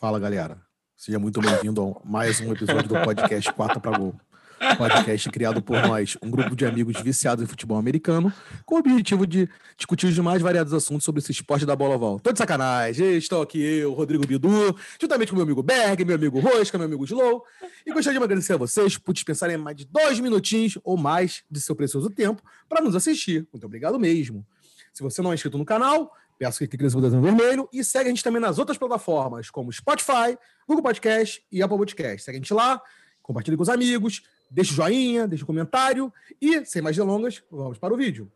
Fala, galera. Seja muito bem-vindo a mais um episódio do podcast Quarta para Gol. Podcast criado por nós, um grupo de amigos viciados em futebol americano, com o objetivo de discutir os mais variados assuntos sobre esse esporte da bola oval. Tô de sacanagem. Estou aqui eu, Rodrigo Bidu, juntamente com meu amigo Berg, meu amigo Rosca, meu amigo Slow. E gostaria de agradecer a vocês por dispensarem mais de dois minutinhos ou mais de seu precioso tempo para nos assistir. Muito obrigado mesmo. Se você não é inscrito no canal, peço que clique nesse botão vermelho e segue a gente também nas outras plataformas, como Spotify, Google Podcast e Apple Podcast. Segue a gente lá, compartilhe com os amigos, deixa o joinha, deixa o comentário e, sem mais delongas, vamos para o vídeo.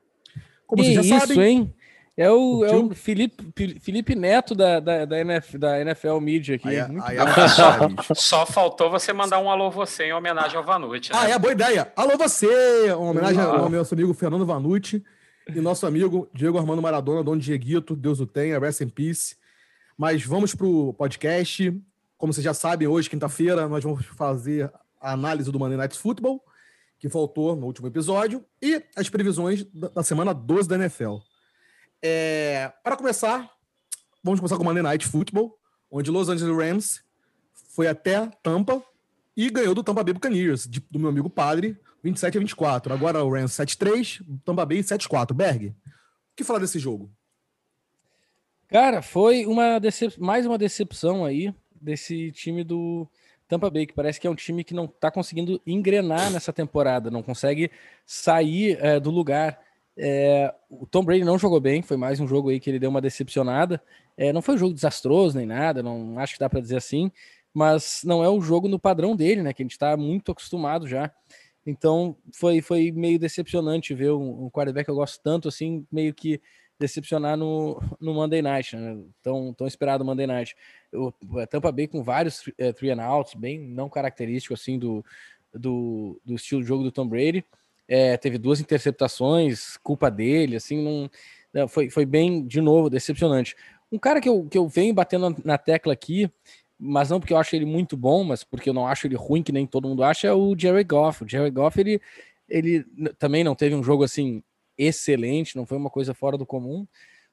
Como vocês já isso, sabem... hein? É o, é o Felipe, Felipe Neto da, da, da, NFL, da NFL Media aqui. Aí, é, aí é só, só, faltou você mandar um alô você em homenagem ao Vanucci. Né? Ah, é, boa ideia. Alô você! Uma homenagem ao meu amigo Fernando Vanucci e nosso amigo Diego Armando Maradona, dono de Dieguito, Deus o tenha, rest in peace. Mas vamos para o podcast. Como vocês já sabem, hoje, quinta-feira, nós vamos fazer a análise do Monday Night Football, que faltou no último episódio, e as previsões da semana 12 da NFL. É, para começar, vamos começar com o Monday Night Football, onde Los Angeles Rams foi até Tampa e ganhou do Tampa Bay Buccaneers, de, do meu amigo Padre, 27 a 24. Agora o Rams 7-3, Tampa Bay 7-4. Berg, o que falar desse jogo? Cara, foi uma decep... mais uma decepção aí desse time do Tampa Bay, que parece que é um time que não tá conseguindo engrenar nessa temporada, não consegue sair é, do lugar. É, o Tom Brady não jogou bem, foi mais um jogo aí que ele deu uma decepcionada. É, não foi um jogo desastroso nem nada, não acho que dá para dizer assim, mas não é o jogo no padrão dele, né? Que a gente está muito acostumado já. Então foi, foi meio decepcionante ver um, um quarterback que eu gosto tanto, assim, meio que decepcionar no, no Monday Night, né? tão, tão esperado Monday Night. O, Tampa Bay com vários é, three and outs, bem não característico assim do, do, do estilo de jogo do Tom Brady. É, teve duas interceptações, culpa dele, assim, não, foi, foi bem, de novo, decepcionante. Um cara que eu, que eu venho batendo na tecla aqui mas não porque eu acho ele muito bom, mas porque eu não acho ele ruim, que nem todo mundo acha, é o Jerry Goff. O Jerry Goff, ele, ele também não teve um jogo assim excelente, não foi uma coisa fora do comum,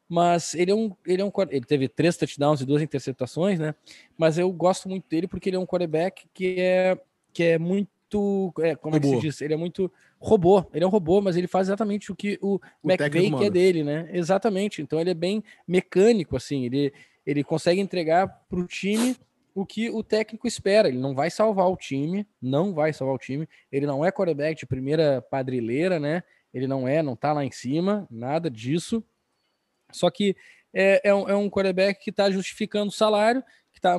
mas ele é um, ele é um ele teve três touchdowns e duas interceptações, né? Mas eu gosto muito dele porque ele é um quarterback que é que é muito, é, como robô. é que se diz? Ele é muito robô, ele é um robô, mas ele faz exatamente o que o, o McVay quer dele, né? Exatamente. Então ele é bem mecânico assim, ele ele consegue entregar para o time o que o técnico espera. Ele não vai salvar o time, não vai salvar o time. Ele não é quarterback de primeira padrileira, né? Ele não é, não tá lá em cima, nada disso. Só que é, é, um, é um quarterback que está justificando o salário, que está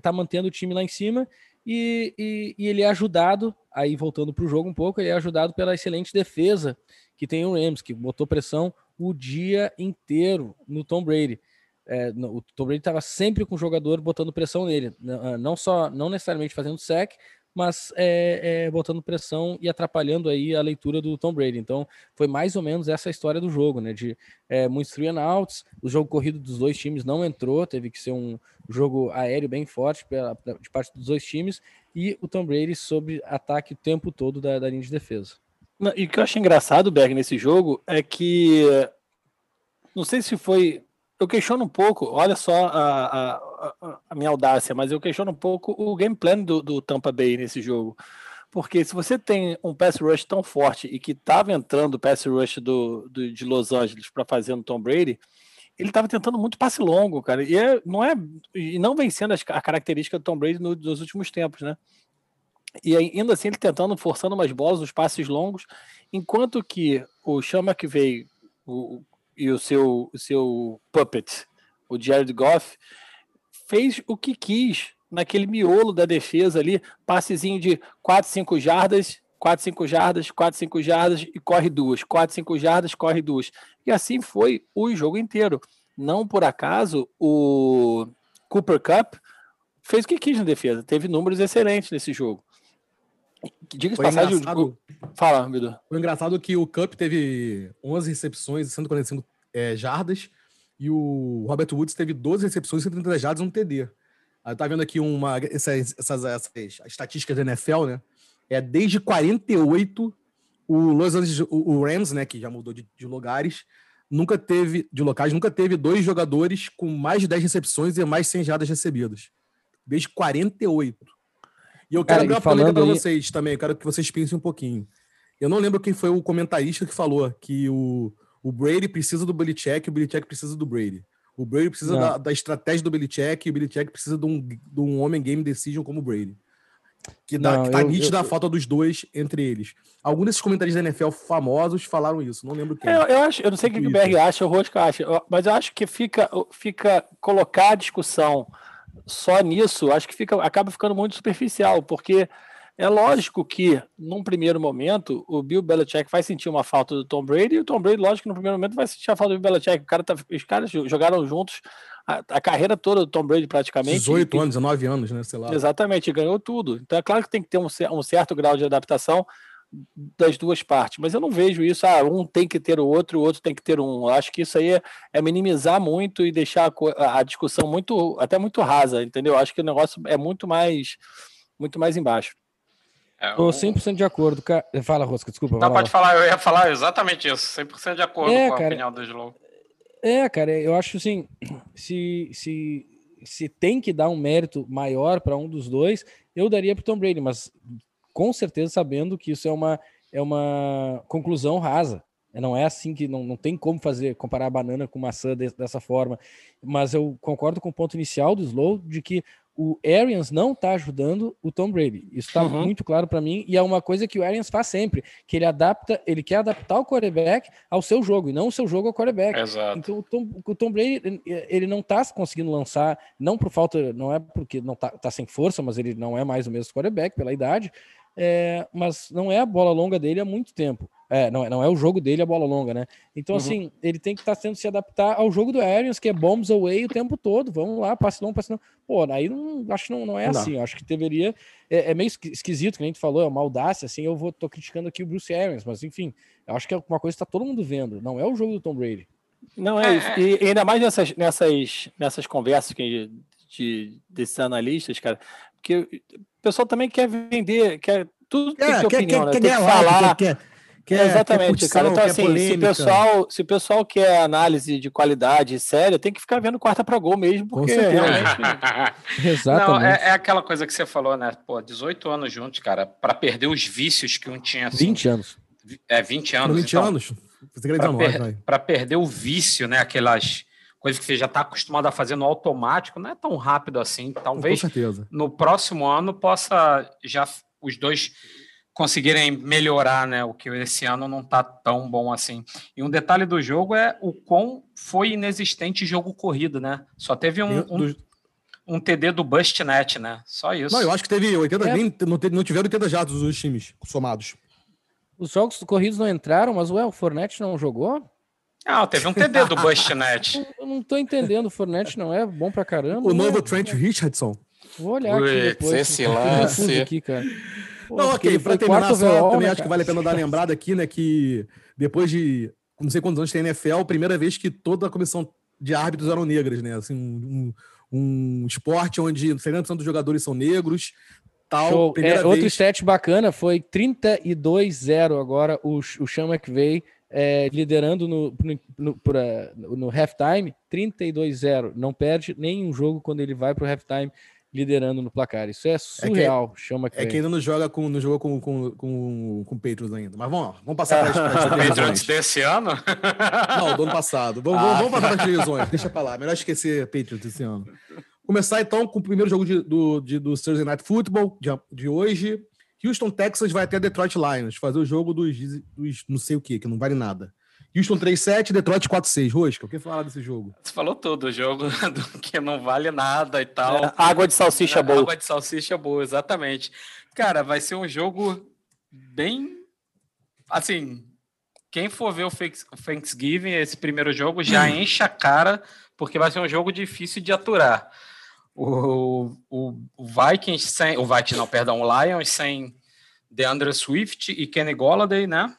tá mantendo o time lá em cima, e, e, e ele é ajudado, aí voltando para o jogo um pouco, ele é ajudado pela excelente defesa que tem o Rams, que botou pressão o dia inteiro no Tom Brady é, o Tom Brady estava sempre com o jogador botando pressão nele, ah, não só, não necessariamente fazendo sec, mas é, é, botando pressão e atrapalhando aí a leitura do Tom Brady. Então, foi mais ou menos essa história do jogo, né? De é, muitos three and outs, o jogo corrido dos dois times não entrou, teve que ser um jogo aéreo bem forte pela, de parte dos dois times, e o Tom Brady sob ataque o tempo todo da, da linha de defesa. E o que eu acho engraçado, Berg, nesse jogo é que não sei se foi eu questiono um pouco, olha só a, a, a, minha audácia, mas eu questiono um pouco o game plan do, do Tampa Bay nesse jogo. Porque se você tem um pass rush tão forte e que estava entrando o pass rush do, do, de Los Angeles para fazer no Tom Brady, ele estava tentando muito passe longo, cara. E é, não é e não vencendo as, a característica do Tom Brady no, nos últimos tempos, né? E ainda assim ele tentando, forçando umas bolas, os passes longos, enquanto que o Chama que veio, o, e o seu, o seu puppet, o Jared Goff, fez o que quis naquele miolo da defesa ali, passezinho de 4, 5 jardas, 4, 5 jardas, 4, 5 jardas e corre duas, 4, 5 jardas, corre duas. E assim foi o jogo inteiro. Não por acaso o Cooper Cup fez o que quis na defesa, teve números excelentes nesse jogo. Diga-se passagem. Engraçado... Fala, Bidu. Foi engraçado que o Cup teve 11 recepções e 145 é, jardas e o Robert Woods teve 12 recepções e 130 jardas no TD. Eu tá vendo aqui uma, essas, essas, essas estatísticas da NFL, né? É desde 48 o Los Angeles, o, Rams, né, que já mudou de, de, lugares, nunca teve, de locais, nunca teve dois jogadores com mais de 10 recepções e mais 100 jardas recebidas. desde 48. E eu quero Cara, abrir uma polêmica para aí- vocês também, eu quero que vocês pensem um pouquinho. Eu não lembro quem foi o comentarista que falou que o, o Brady precisa do Belichick e o Belichick precisa do Brady. O Brady precisa da, da estratégia do Belichick e o Belichick precisa de um, de um homem game decision como o Brady. Que, dá, Não, que tá eu- nítida eu- a falta dos dois entre eles. Alguns desses comentaristas da NFL famosos falaram isso, não lembro quem. É, Eu, eu acho, eu não sei o que, que o. Berg acha, o Rosca acha, mas eu acho que fica, fica colocar a discussão só nisso, acho que fica, acaba ficando muito superficial, porque é lógico que, num primeiro momento, o Bill Belichick vai sentir uma falta do Tom Brady, e o Tom Brady, lógico no primeiro momento vai sentir a falta do Bill Belichick. O cara tá, os caras jogaram juntos a, a carreira toda do Tom Brady praticamente. 18 e- anos, 19 anos, né? Sei lá. Exatamente, ganhou tudo. Então é claro que tem que ter um, um certo grau de adaptação das duas partes, mas eu não vejo isso, ah, um tem que ter o outro, o outro tem que ter um. Eu acho que isso aí é, é minimizar muito e deixar a, discussão muito, até muito rasa, entendeu? Eu acho que o negócio é muito mais, muito mais embaixo. É, Tô o- 100% de acordo. Cara. Fala, Rosca, desculpa. Não, lá. pode falar, eu ia falar exatamente isso, 100% de acordo É, com a cara. opinião do Slow. É, cara, eu acho assim, se, se, se tem que dar um mérito maior para um dos dois, eu daria para Tom Brady, mas com certeza sabendo que isso é uma, é uma conclusão rasa. Não é assim que não, não tem como fazer, comparar banana com maçã de- dessa forma. Mas eu concordo com o ponto inicial do Slow de que o Arians não está ajudando o Tom Brady. Isso está Uhum. muito claro para mim e é uma coisa que o Arians faz sempre, que ele adapta, ele quer adaptar o quarterback ao seu jogo e não o seu jogo ao quarterback. Exato. Então o Tom, o Tom Brady ele- não tá conseguindo lançar, não por falta, não é porque não tá, tá sem força, mas ele não é mais o mesmo quarterback pela idade, é, mas não é a bola longa dele há muito tempo. É, não, é- não é o jogo dele a bola longa, né? Então, Uhum. assim, ele tem que estar tendo que se adaptar ao jogo do Arians, que é bombs away o tempo todo. Vamos lá, passe longo, passe longo. Pô, aí não, acho que não, não é Não assim. Acho que deveria. É, é meio esqui- esquisito, que nem tu falou, é uma audácia, assim. Eu vou, tô criticando aqui o Bruce Arians, mas enfim, eu acho que é uma coisa que tá todo mundo vendo. Não é o jogo do Tom Brady. Não é É, isso. é. E, e ainda mais nessas, nessas, nessas conversas que, de, desses analistas, cara, porque o pessoal também quer vender, quer tudo tem que ter opinião, né? Tem que falar. quer, quer, Exatamente, curtição, cara. Então, quer assim, se o, pessoal, se o pessoal quer análise de qualidade séria, tem que ficar vendo quarta para gol mesmo, Com porque certeza. realmente. Não, Exatamente. é, é aquela coisa que você falou, né? Pô, 18 anos juntos, cara, para perder os vícios que um tinha. Assim, 20 anos. É, 20 Foram anos. 20 então, anos. Para 19, vai. per perder o vício, né? Aquelas coisas que você já está acostumado a fazer no automático, não é tão rápido assim. Com Talvez certeza. no próximo ano possa já os dois conseguirem melhorar, né? O que esse ano não tá tão bom assim. E um detalhe do jogo é o quão foi inexistente jogo corrido, né? Só teve um, um, um TD do Bustnet, né? Só isso. Não, eu acho que teve 80, É. nem, não, não tiveram 80 jardas os times somados. Os jogos corridos não entraram, mas ué, o Fornette não jogou? Ah, teve um TD do Bustnet. Eu não tô entendendo. O Fornette não é bom pra caramba. O novo ué. Trent Richardson. Vou olhar aqui Putz, depois. esse lance. aqui, cara. Pô, Não, ok, pra terminar só, overall, também né, acho que vale a pena dar lembrada aqui, né, que depois de não sei quantos anos tem NFL, primeira vez que toda a comissão de árbitros eram negras, né, assim, um, um esporte onde 70% dos jogadores são negros, tal, Show. primeira É, outro vez... stat bacana foi 32-0 agora o, o Sean McVay é, liderando no, no, no, pra- no halftime, 32-0. Não perde nenhum jogo quando ele vai pro halftime liderando no placar. Isso é surreal, É McVay. que ainda não joga com, não jogou com, com, com, com Patriots ainda. Mas vamos lá, vamos passar para as Patriots divisões. desse ano? Não, do ano passado. Vamos, vamos, vamos passar para as divisões. Deixa pra lá. Melhor esquecer Patriots esse ano. Começar então com o primeiro jogo de, do, de, do Thursday Night Football de, de hoje. Houston, Texas vai até Detroit Lions fazer o jogo dos, dos não sei o que, que não vale nada. Houston 3-7, Detroit 4-6. Rosca, o que falar desse jogo? Você falou tudo, o jogo do que não vale nada e tal. É, água de salsicha É, boa. Água de salsicha boa, exatamente. Cara, vai ser um jogo bem. Assim, quem for ver o Thanksgiving, esse primeiro jogo, já enche a cara, porque vai ser um jogo difícil de aturar. O, o, o Vikings sem. O Vikings, não, perdão, o Lions sem DeAndre Swift e Kenny Golladay, né?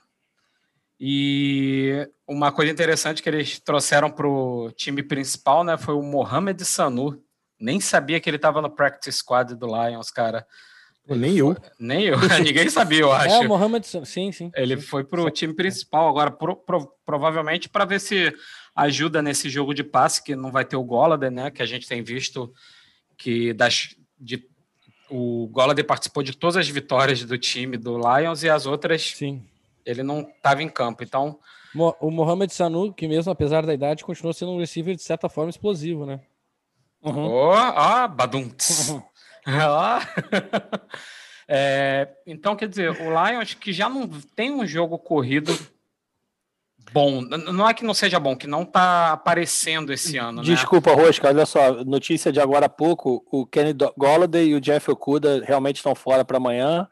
E uma coisa interessante que eles trouxeram para o time principal, né, foi o Mohamed Sanu. Nem sabia que ele estava no practice squad do Lions, cara. Nem eu. Nem eu, ninguém sabia, eu acho. É, o Mohamed, sim, sim. Ele foi para o time principal agora, pro- pro- provavelmente para ver se ajuda nesse jogo de passe, que não vai ter o Golladay, né? Que a gente tem visto que das, de o Golladay participou de todas as vitórias do time do Lions e as outras Sim. ele não estava em campo. Então, o Mohamed Sanu, que mesmo apesar da idade, continuou sendo um receiver de certa forma explosivo, né? Uhum. Oh, ah, badum. Uhum. é, então, quer dizer, o Lions que já não tem um jogo corrido bom. Não é que não seja bom, que não está aparecendo esse ano. Né? Desculpa, né? Rosca, olha só, notícia de agora há pouco: o Kenny Golladay e o Jeff Okuda realmente estão fora para amanhã,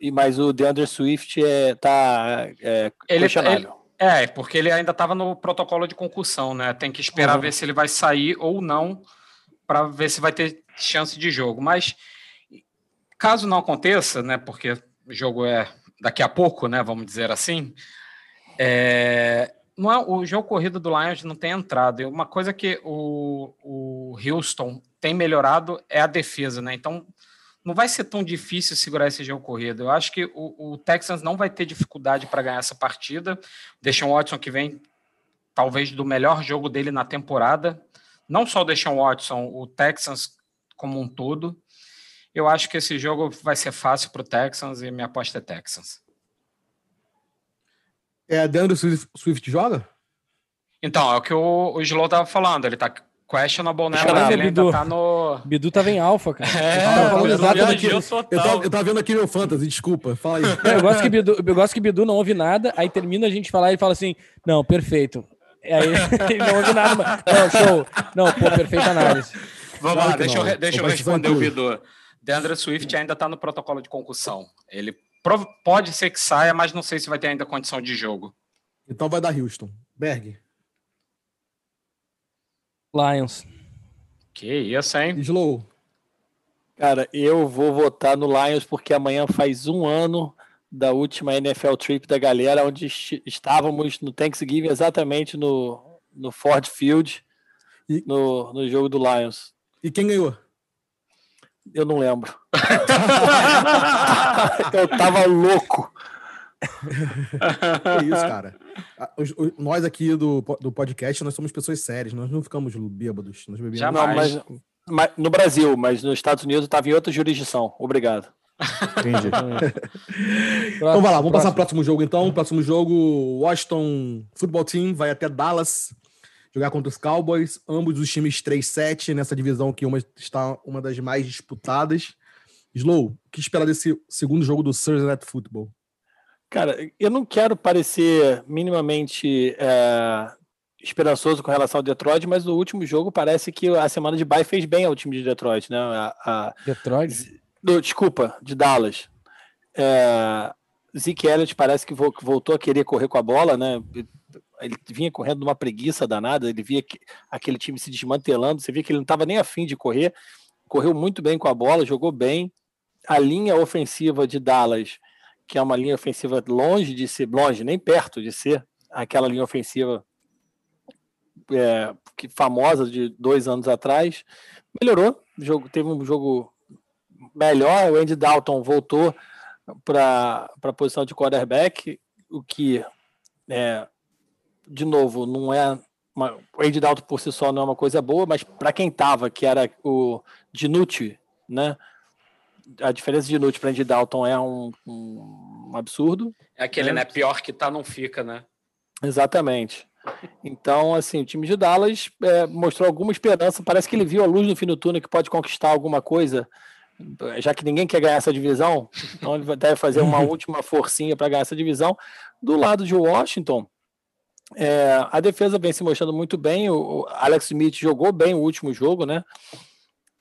e mas o DeAndre Swift é, tá é, ele, ele, é, porque ele ainda estava no protocolo de concussão, né? Tem que esperar uhum. ver se ele vai sair ou não para ver se vai ter chance de jogo. Mas caso não aconteça, né? Porque o jogo é daqui a pouco, né? Vamos dizer assim. É, não é, o jogo corrido do Lions não tem entrado. Uma coisa que o, o Houston tem melhorado é a defesa, né? Então não vai ser tão difícil segurar esse jogo corrido. Eu acho que o, o Texans não vai ter dificuldade para ganhar essa partida. Deixa o Watson que vem talvez do melhor jogo dele na temporada. Não só o Deshaun Watson, o Texans como um todo. Eu acho que esse jogo vai ser fácil para o Texans e minha aposta é Texans. É, Deandre Swift, Swift joga? Então, é o que o, o Slow tava falando, ele tá questionable, né? Mas ele Bidu. ainda tá no... Bidu tava em alfa, cara. É, eu, tava eu, tava, eu tava vendo aqui meu fantasy, desculpa, fala aí. eu, gosto que Bidu, eu gosto que Bidu não ouve nada, aí termina a gente falar e fala assim, não, perfeito. Aí ele não ouve nada, mas, não, show. Não, pô, perfeita análise. Vamos claro lá, deixa eu, deixa eu responder o Bidu. Deandre Swift ainda tá no protocolo de concussão. Ele Pode ser que saia, mas não sei se vai ter ainda condição de jogo. Então vai dar Houston. Berg. Lions. Que isso, hein? Slow. Cara, eu vou votar no Lions porque amanhã faz um ano da última NFL Trip da galera, onde estávamos no Thanksgiving, exatamente no, no Ford Field, e... no, no jogo do Lions. E quem ganhou? Eu não lembro. eu tava louco. É isso, cara. Nós aqui do, do podcast, nós somos pessoas sérias, nós não ficamos bêbados. Nós bebemos. Jamais. Não, mas, mas, no Brasil, mas nos Estados Unidos estava em outra jurisdição. Obrigado. Entendi. então vai lá, vamos passar para o próximo jogo então. Próximo jogo, Washington Football Team vai até Dallas jogar contra os Cowboys, ambos os times 3-7 nessa divisão que uma está uma das mais disputadas. Slow, o que esperar desse segundo jogo do Thursday Night Football? Cara, eu não quero parecer minimamente é, esperançoso com relação ao Detroit, mas no último jogo parece que a semana de bye fez bem ao time de Detroit, né? A, a... Detroit? desculpa, de Dallas. É, Zeke Elliott parece que voltou a querer correr com a bola, né? Ele vinha correndo numa preguiça danada, ele via que, aquele time se desmantelando, você via que ele não estava nem afim de correr, correu muito bem com a bola, jogou bem. A linha ofensiva de Dallas, que é uma linha ofensiva longe de ser, longe, nem perto de ser aquela linha ofensiva é, que, famosa de dois anos atrás, melhorou. Jogo, teve um jogo melhor. O Andy Dalton voltou para a posição de quarterback, o que é, de novo, não é. Uma, o Andy Dalton por si só não é uma coisa boa, mas para quem tava, que era o Dinucci, né? A diferença de Dinucci para Andy Dalton é um, um, absurdo. É aquele, né? né? Pior que tá, não fica, né? Exatamente. Então, assim, o time de Dallas é, mostrou alguma esperança. Parece que ele viu a luz no fim do túnel que pode conquistar alguma coisa, já que ninguém quer ganhar essa divisão. Então, ele deve fazer uma última forcinha para ganhar essa divisão. Do lado de Washington, é, a defesa vem se mostrando muito bem. O, Alex Smith jogou bem o último jogo, né?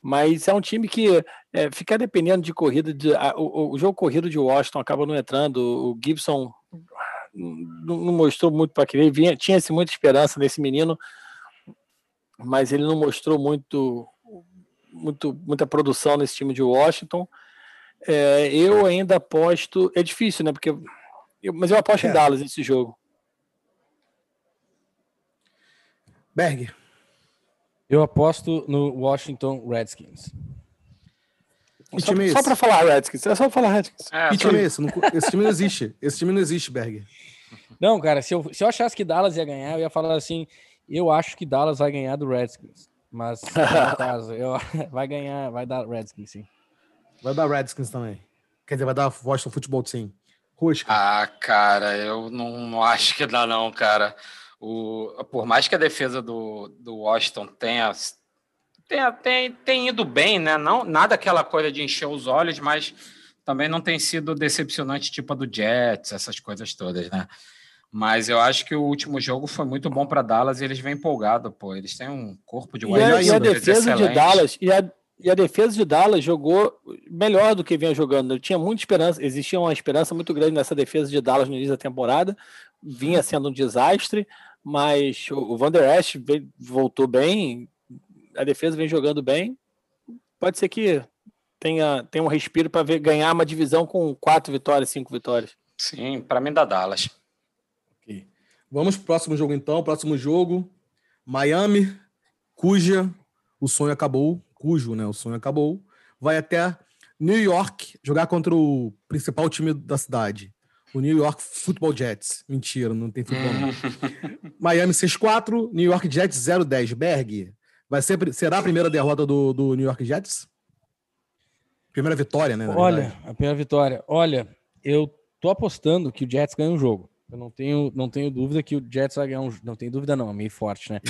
Mas é um time que é, fica dependendo de corrida. De, a, o, o, jogo corrido de Washington acaba não entrando. O Gibson não, não mostrou muito para querer. Vinha, tinha-se muita esperança nesse menino, mas ele não mostrou muito, muito muita produção nesse time de Washington. É, eu ainda aposto. É difícil, né? Porque, eu, mas eu aposto é. em Dallas nesse jogo. Berg. Eu aposto no Washington Redskins. Que só, time é só para falar Redskins, é só falar Redskins. É, que time é esse? esse time não existe. Esse time não existe, Berg. Não, cara, se eu, se eu achasse que Dallas ia ganhar, eu ia falar assim: eu acho que Dallas vai ganhar do Redskins. Mas, no caso, eu, vai ganhar, vai dar Redskins, sim. Vai dar Redskins também. Quer dizer, vai dar Washington Futebol sim. Rusca. Ah, cara, eu não, não, acho que dá, não, cara. O, por mais que a defesa do, do Washington tenha, tenha, tenha, tenha ido bem, né? Não, nada aquela coisa de encher os olhos, mas também não tem sido decepcionante, tipo a do Jets, essas coisas todas, né? Mas eu acho que o último jogo foi muito bom para Dallas e eles vêm empolgados, pô. Eles têm um corpo de wide e, e a defesa excelente. de Dallas e a, e a defesa de Dallas jogou melhor do que vinha jogando. Eu tinha muita esperança, existia uma esperança muito grande nessa defesa de Dallas no início da temporada. Vinha sendo um desastre, mas o Van Der Esch voltou bem, a defesa vem jogando bem. Pode ser que tenha, tenha um respiro para ganhar uma divisão com quatro vitórias, cinco vitórias. Sim, para mim da Dallas. Vamos pro próximo jogo então. Próximo jogo, Miami, cuja o sonho acabou, cujo, né, o sonho acabou, vai até New York jogar contra o principal time da cidade, o New York Football Jets. Mentira, não tem futebol não. Miami 6-4, New York Jets 0-10. Berg, vai ser, será a primeira derrota do, do New York Jets? Primeira vitória, né? Olha, a primeira vitória. Olha, eu tô apostando que o Jets ganha um jogo. Eu não tenho, não tenho dúvida que o Jets vai ganhar um. Não tenho dúvida, não, é meio forte, né?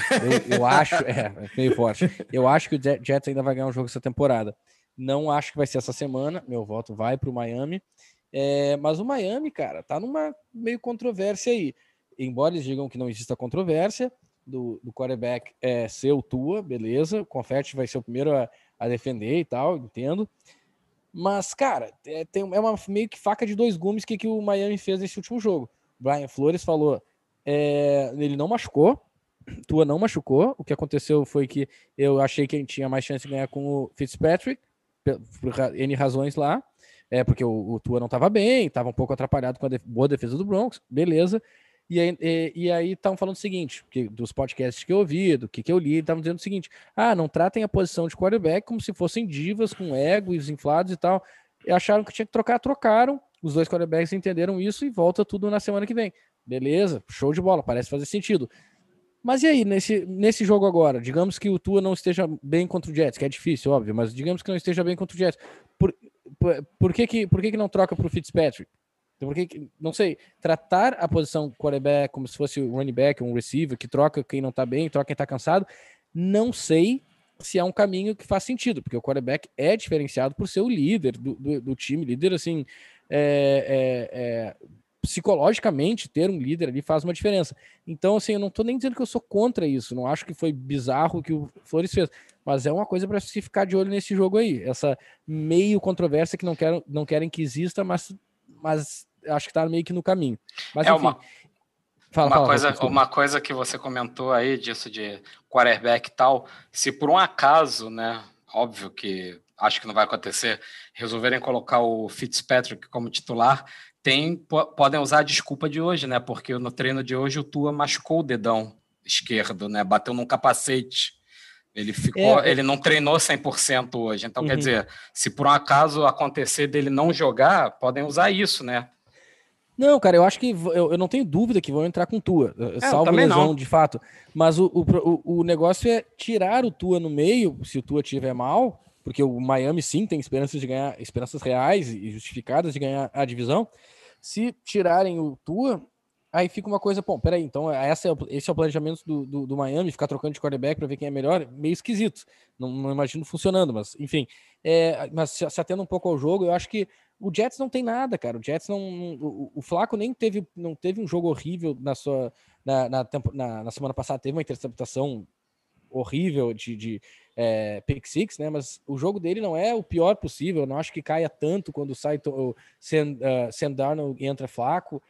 Eu, eu acho, é, é, meio forte. Eu acho que o Jets ainda vai ganhar um jogo essa temporada. Não acho que vai ser essa semana. Meu voto vai para o Miami. É, mas o Miami, cara, tá numa meio controvérsia aí. Embora eles digam que não exista controvérsia do, do quarterback é ser o Tua, beleza. O Confetti vai ser o primeiro a, a defender e tal, entendo. Mas, cara, é, tem, é uma meio que faca de dois gumes que, que o Miami fez nesse último jogo. Brian Flores falou, é, ele não machucou, Tua não machucou. O que aconteceu foi que eu achei que gente tinha mais chance de ganhar com o Fitzpatrick, por, N razões lá. É, porque o, o Tua não estava bem, estava um pouco atrapalhado com a def boa defesa do Broncos, beleza. E aí, e, e estavam falando o seguinte, que, dos podcasts que eu ouvi, do que, que eu li, estavam dizendo o seguinte: ah, não tratem a posição de quarterback como se fossem divas com egos inflados e tal. E acharam que tinha que trocar, trocaram. Os dois quarterbacks entenderam isso e volta tudo na semana que vem. Beleza, show de bola, parece fazer sentido. Mas e aí, nesse, nesse jogo agora? Digamos que o Tua não esteja bem contra o Jets, que é difícil, óbvio, mas digamos que não esteja bem contra o Jets. Por, por, por que, que, por que, que não troca para o Fitzpatrick? Por que, não sei, tratar a posição quarterback como se fosse um running back, um receiver, que troca quem não está bem, troca quem está cansado, não sei se é um caminho que faz sentido, porque o quarterback é diferenciado por ser o líder do, do, do time, líder assim, é, é, é, psicologicamente, ter um líder ali faz uma diferença. Então, assim, eu não estou nem dizendo que eu sou contra isso, não acho que foi bizarro o que o Flores fez, mas é uma coisa para se ficar de olho nesse jogo aí, essa meio controvérsia que não querem, não querem que exista, mas, mas acho que está meio que no caminho. Mas, é enfim, uma... Fala, uma, fala, coisa, uma coisa que você comentou aí disso de quarterback e tal, se por um acaso, né, óbvio que acho que não vai acontecer, resolverem colocar o Fitzpatrick como titular, tem, podem usar a desculpa de hoje, né? Porque no treino de hoje o Tua machucou o dedão esquerdo, né? Bateu num capacete. Ele ficou, é, ele não treinou 100% hoje. Então, uhum. quer dizer, se por um acaso acontecer dele não jogar, podem usar isso, né? Não, cara, eu acho que eu, eu não tenho dúvida que vão entrar com Tua, é, salvo lesão não. de fato. Mas o, o, o negócio é tirar o Tua no meio, se o Tua tiver mal, porque o Miami sim tem esperanças de ganhar, esperanças reais e justificadas de ganhar a divisão. Se tirarem o Tua, aí fica uma coisa, bom, peraí, então essa é esse é o planejamento do, do, do Miami, ficar trocando de quarterback para ver quem é melhor, meio esquisito. Não, não imagino funcionando, mas enfim. É, mas se, se atendo um pouco ao jogo, eu acho que o Jets não tem nada, cara. O Jets não. O, o Flaco nem teve, não teve um jogo horrível na sua. Na, na, na, na semana passada, teve uma interceptação horrível de, de é, pick six, né? Mas o jogo dele não é o pior possível. Eu não acho que caia tanto quando sai o Sam, uh, Sam Darnold e entra flaco.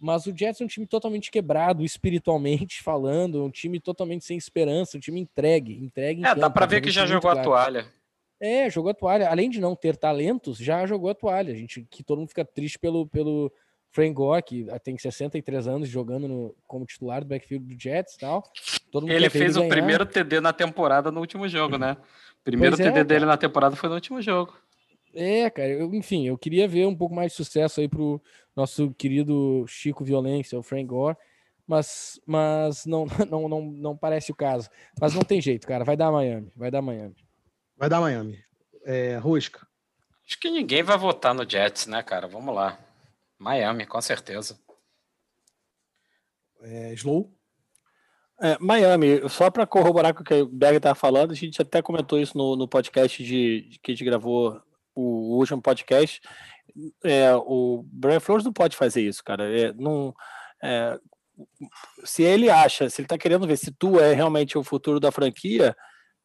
Mas o Jets é um time totalmente quebrado, espiritualmente falando, um time totalmente sem esperança, um time entregue, entregue. É, dá para ver que já jogou claro. a toalha. É, jogou a toalha. Além de não ter talentos, já jogou a toalha. A gente que todo mundo fica triste pelo pelo Frank Gore, que tem 63 anos jogando no, como titular do backfield do Jets e tal. ele fez o primeiro TD na temporada no último jogo, né? O primeiro pois TD é, dele na temporada foi no último jogo. É, cara, eu, enfim, eu queria ver um pouco mais de sucesso aí pro nosso querido Chico Violência, o Frank Gore. mas, mas não, não, não, não parece o caso. Mas não tem jeito, cara. Vai dar Miami. Vai dar Miami. Vai dar Miami. É, Rusca. Acho que ninguém vai votar no Jets, né, cara? Vamos lá. Miami, com certeza. É, Slow. É, Miami, só para corroborar com o que o Berg estava falando, a gente até comentou isso no, no podcast de, de, que a gente gravou o, o último podcast. É, o Brian Flores não pode fazer isso, cara. É, não, é, se ele acha, se ele está querendo ver se tu é realmente o futuro da franquia,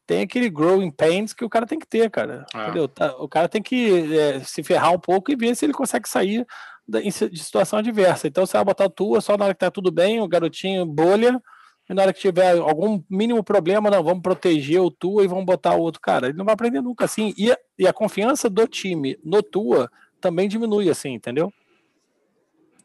tem aquele growing pains que o cara tem que ter, cara. É. Entendeu? Tá, o cara tem que é, se ferrar um pouco e ver se ele consegue sair de situação adversa. Então você vai botar a tua só na hora que tá tudo bem, o garotinho bolha e na hora que tiver algum mínimo problema, não, vamos proteger o Tua e vamos botar o outro. Cara, ele não vai aprender nunca assim. E a, e a confiança do time no Tua também diminui assim, entendeu?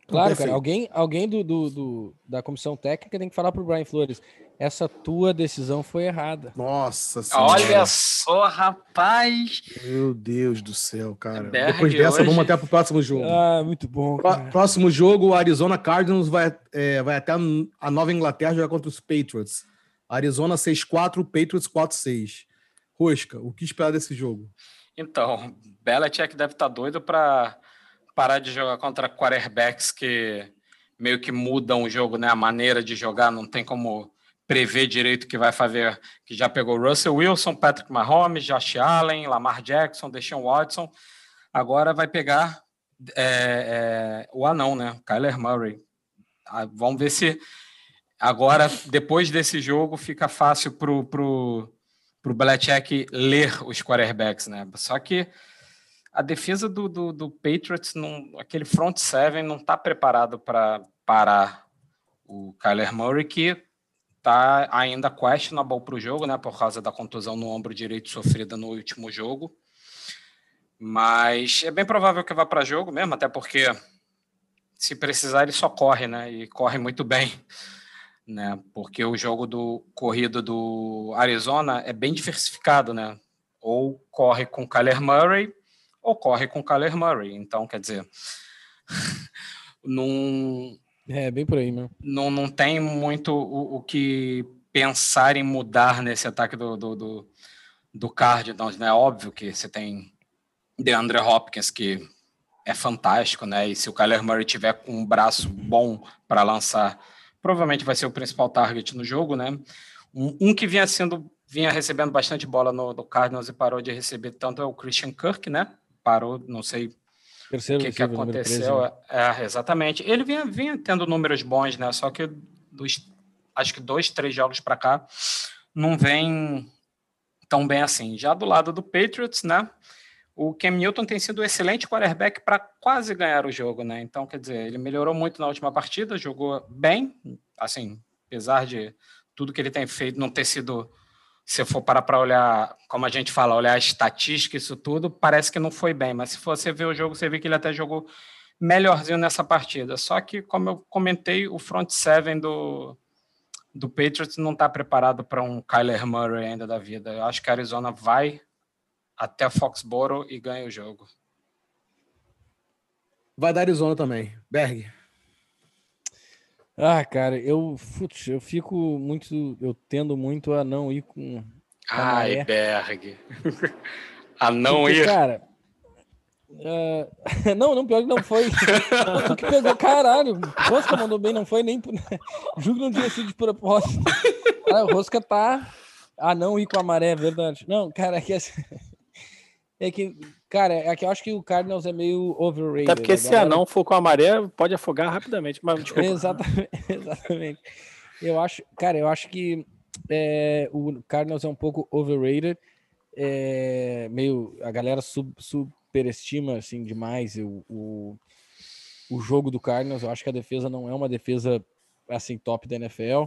Claro, cara, alguém, alguém do, do, do, da comissão técnica tem que falar pro Brian Flores. Essa tua decisão foi errada. Nossa senhora. Olha só, rapaz. Meu Deus do céu, cara. Berg Depois dessa, hoje... vamos até pro próximo jogo. Ah, muito bom. Cara. Próximo jogo, o Arizona Cardinals vai, é, vai até a Nova Inglaterra jogar contra os Patriots. Arizona 6-4, Patriots 4-6. Rosca, o que esperar desse jogo? Então, Belichick deve estar tá doido para parar de jogar contra quarterbacks que meio que mudam o jogo, né? A maneira de jogar, não tem como prever direito que vai fazer, que já pegou Russell Wilson, Patrick Mahomes, Josh Allen, Lamar Jackson, Deshaun Watson, agora vai pegar é, é, o anão, né? Kyler Murray. Ah, vamos ver se agora, depois desse jogo, fica fácil pro, pro, pro Belichick ler os quarterbacks, né? Só que a defesa do, do, do Patriots, aquele front seven, não está preparado para parar o Kyler Murray, que está ainda questionable para o jogo, né, por causa da contusão no ombro direito sofrida no último jogo. Mas é bem provável que vá para jogo mesmo, até porque se precisar ele só corre, né, e corre muito bem, né, porque o jogo do corrido do Arizona é bem diversificado, né, ou corre com Kyler Murray ocorre com Kyler Murray. Então, quer dizer, não. É, bem por aí mesmo. Não, não tem muito o, o que pensar em mudar nesse ataque do, do, do, do Cardinals, né? Óbvio que você tem DeAndre Hopkins, que é fantástico, né? E se o Kyler Murray tiver com um braço bom para lançar, provavelmente vai ser o principal target no jogo, né? Um, um, que vinha sendo vinha recebendo bastante bola no, no Cardinals e parou de receber tanto é o Christian Kirk, né? Parou, não sei Terceiro o que, que aconteceu. 13, né? é, exatamente. Ele vinha, vinha tendo números bons, né? Só que dos, acho que dois, três jogos para cá não vem tão bem assim. Já do lado do Patriots, né? O Cam Newton tem sido um excelente quarterback para quase ganhar o jogo, né? Então, quer dizer, ele melhorou muito na última partida, jogou bem, assim, apesar de tudo que ele tem feito não ter sido se for parar para olhar, como a gente fala, olhar a estatística, isso tudo, parece que não foi bem. Mas se você ver o jogo, você vê que ele até jogou melhorzinho nessa partida. Só que, como eu comentei, o front seven do, do Patriots não está preparado para um Kyler Murray ainda da vida. Eu acho que a Arizona vai até Foxborough e ganha o jogo. Vai dar Arizona também. Berg. Ah, cara, eu, putz, eu fico muito, eu tendo muito a não ir com. Ai, Berg. a não Porque, ir. Cara, uh, não, não, pior que não foi. o que pegou, caralho. Rosca mandou bem, não foi nem. Juro que não tinha sido de propósito. Ah, Rosca tá. Ah, não ir com a maré, é verdade. Não, cara, é que assim. É que Cara, é que eu acho que o Cardinals é meio overrated. Até porque se galera... não for com a maré, pode afogar rapidamente. Mas, exatamente, exatamente. Eu acho, cara, eu acho que é, o Cardinals é um pouco overrated. É, meio a galera sub, superestima assim demais o, o, o jogo do Cardinals. Eu acho que a defesa não é uma defesa assim top da NFL.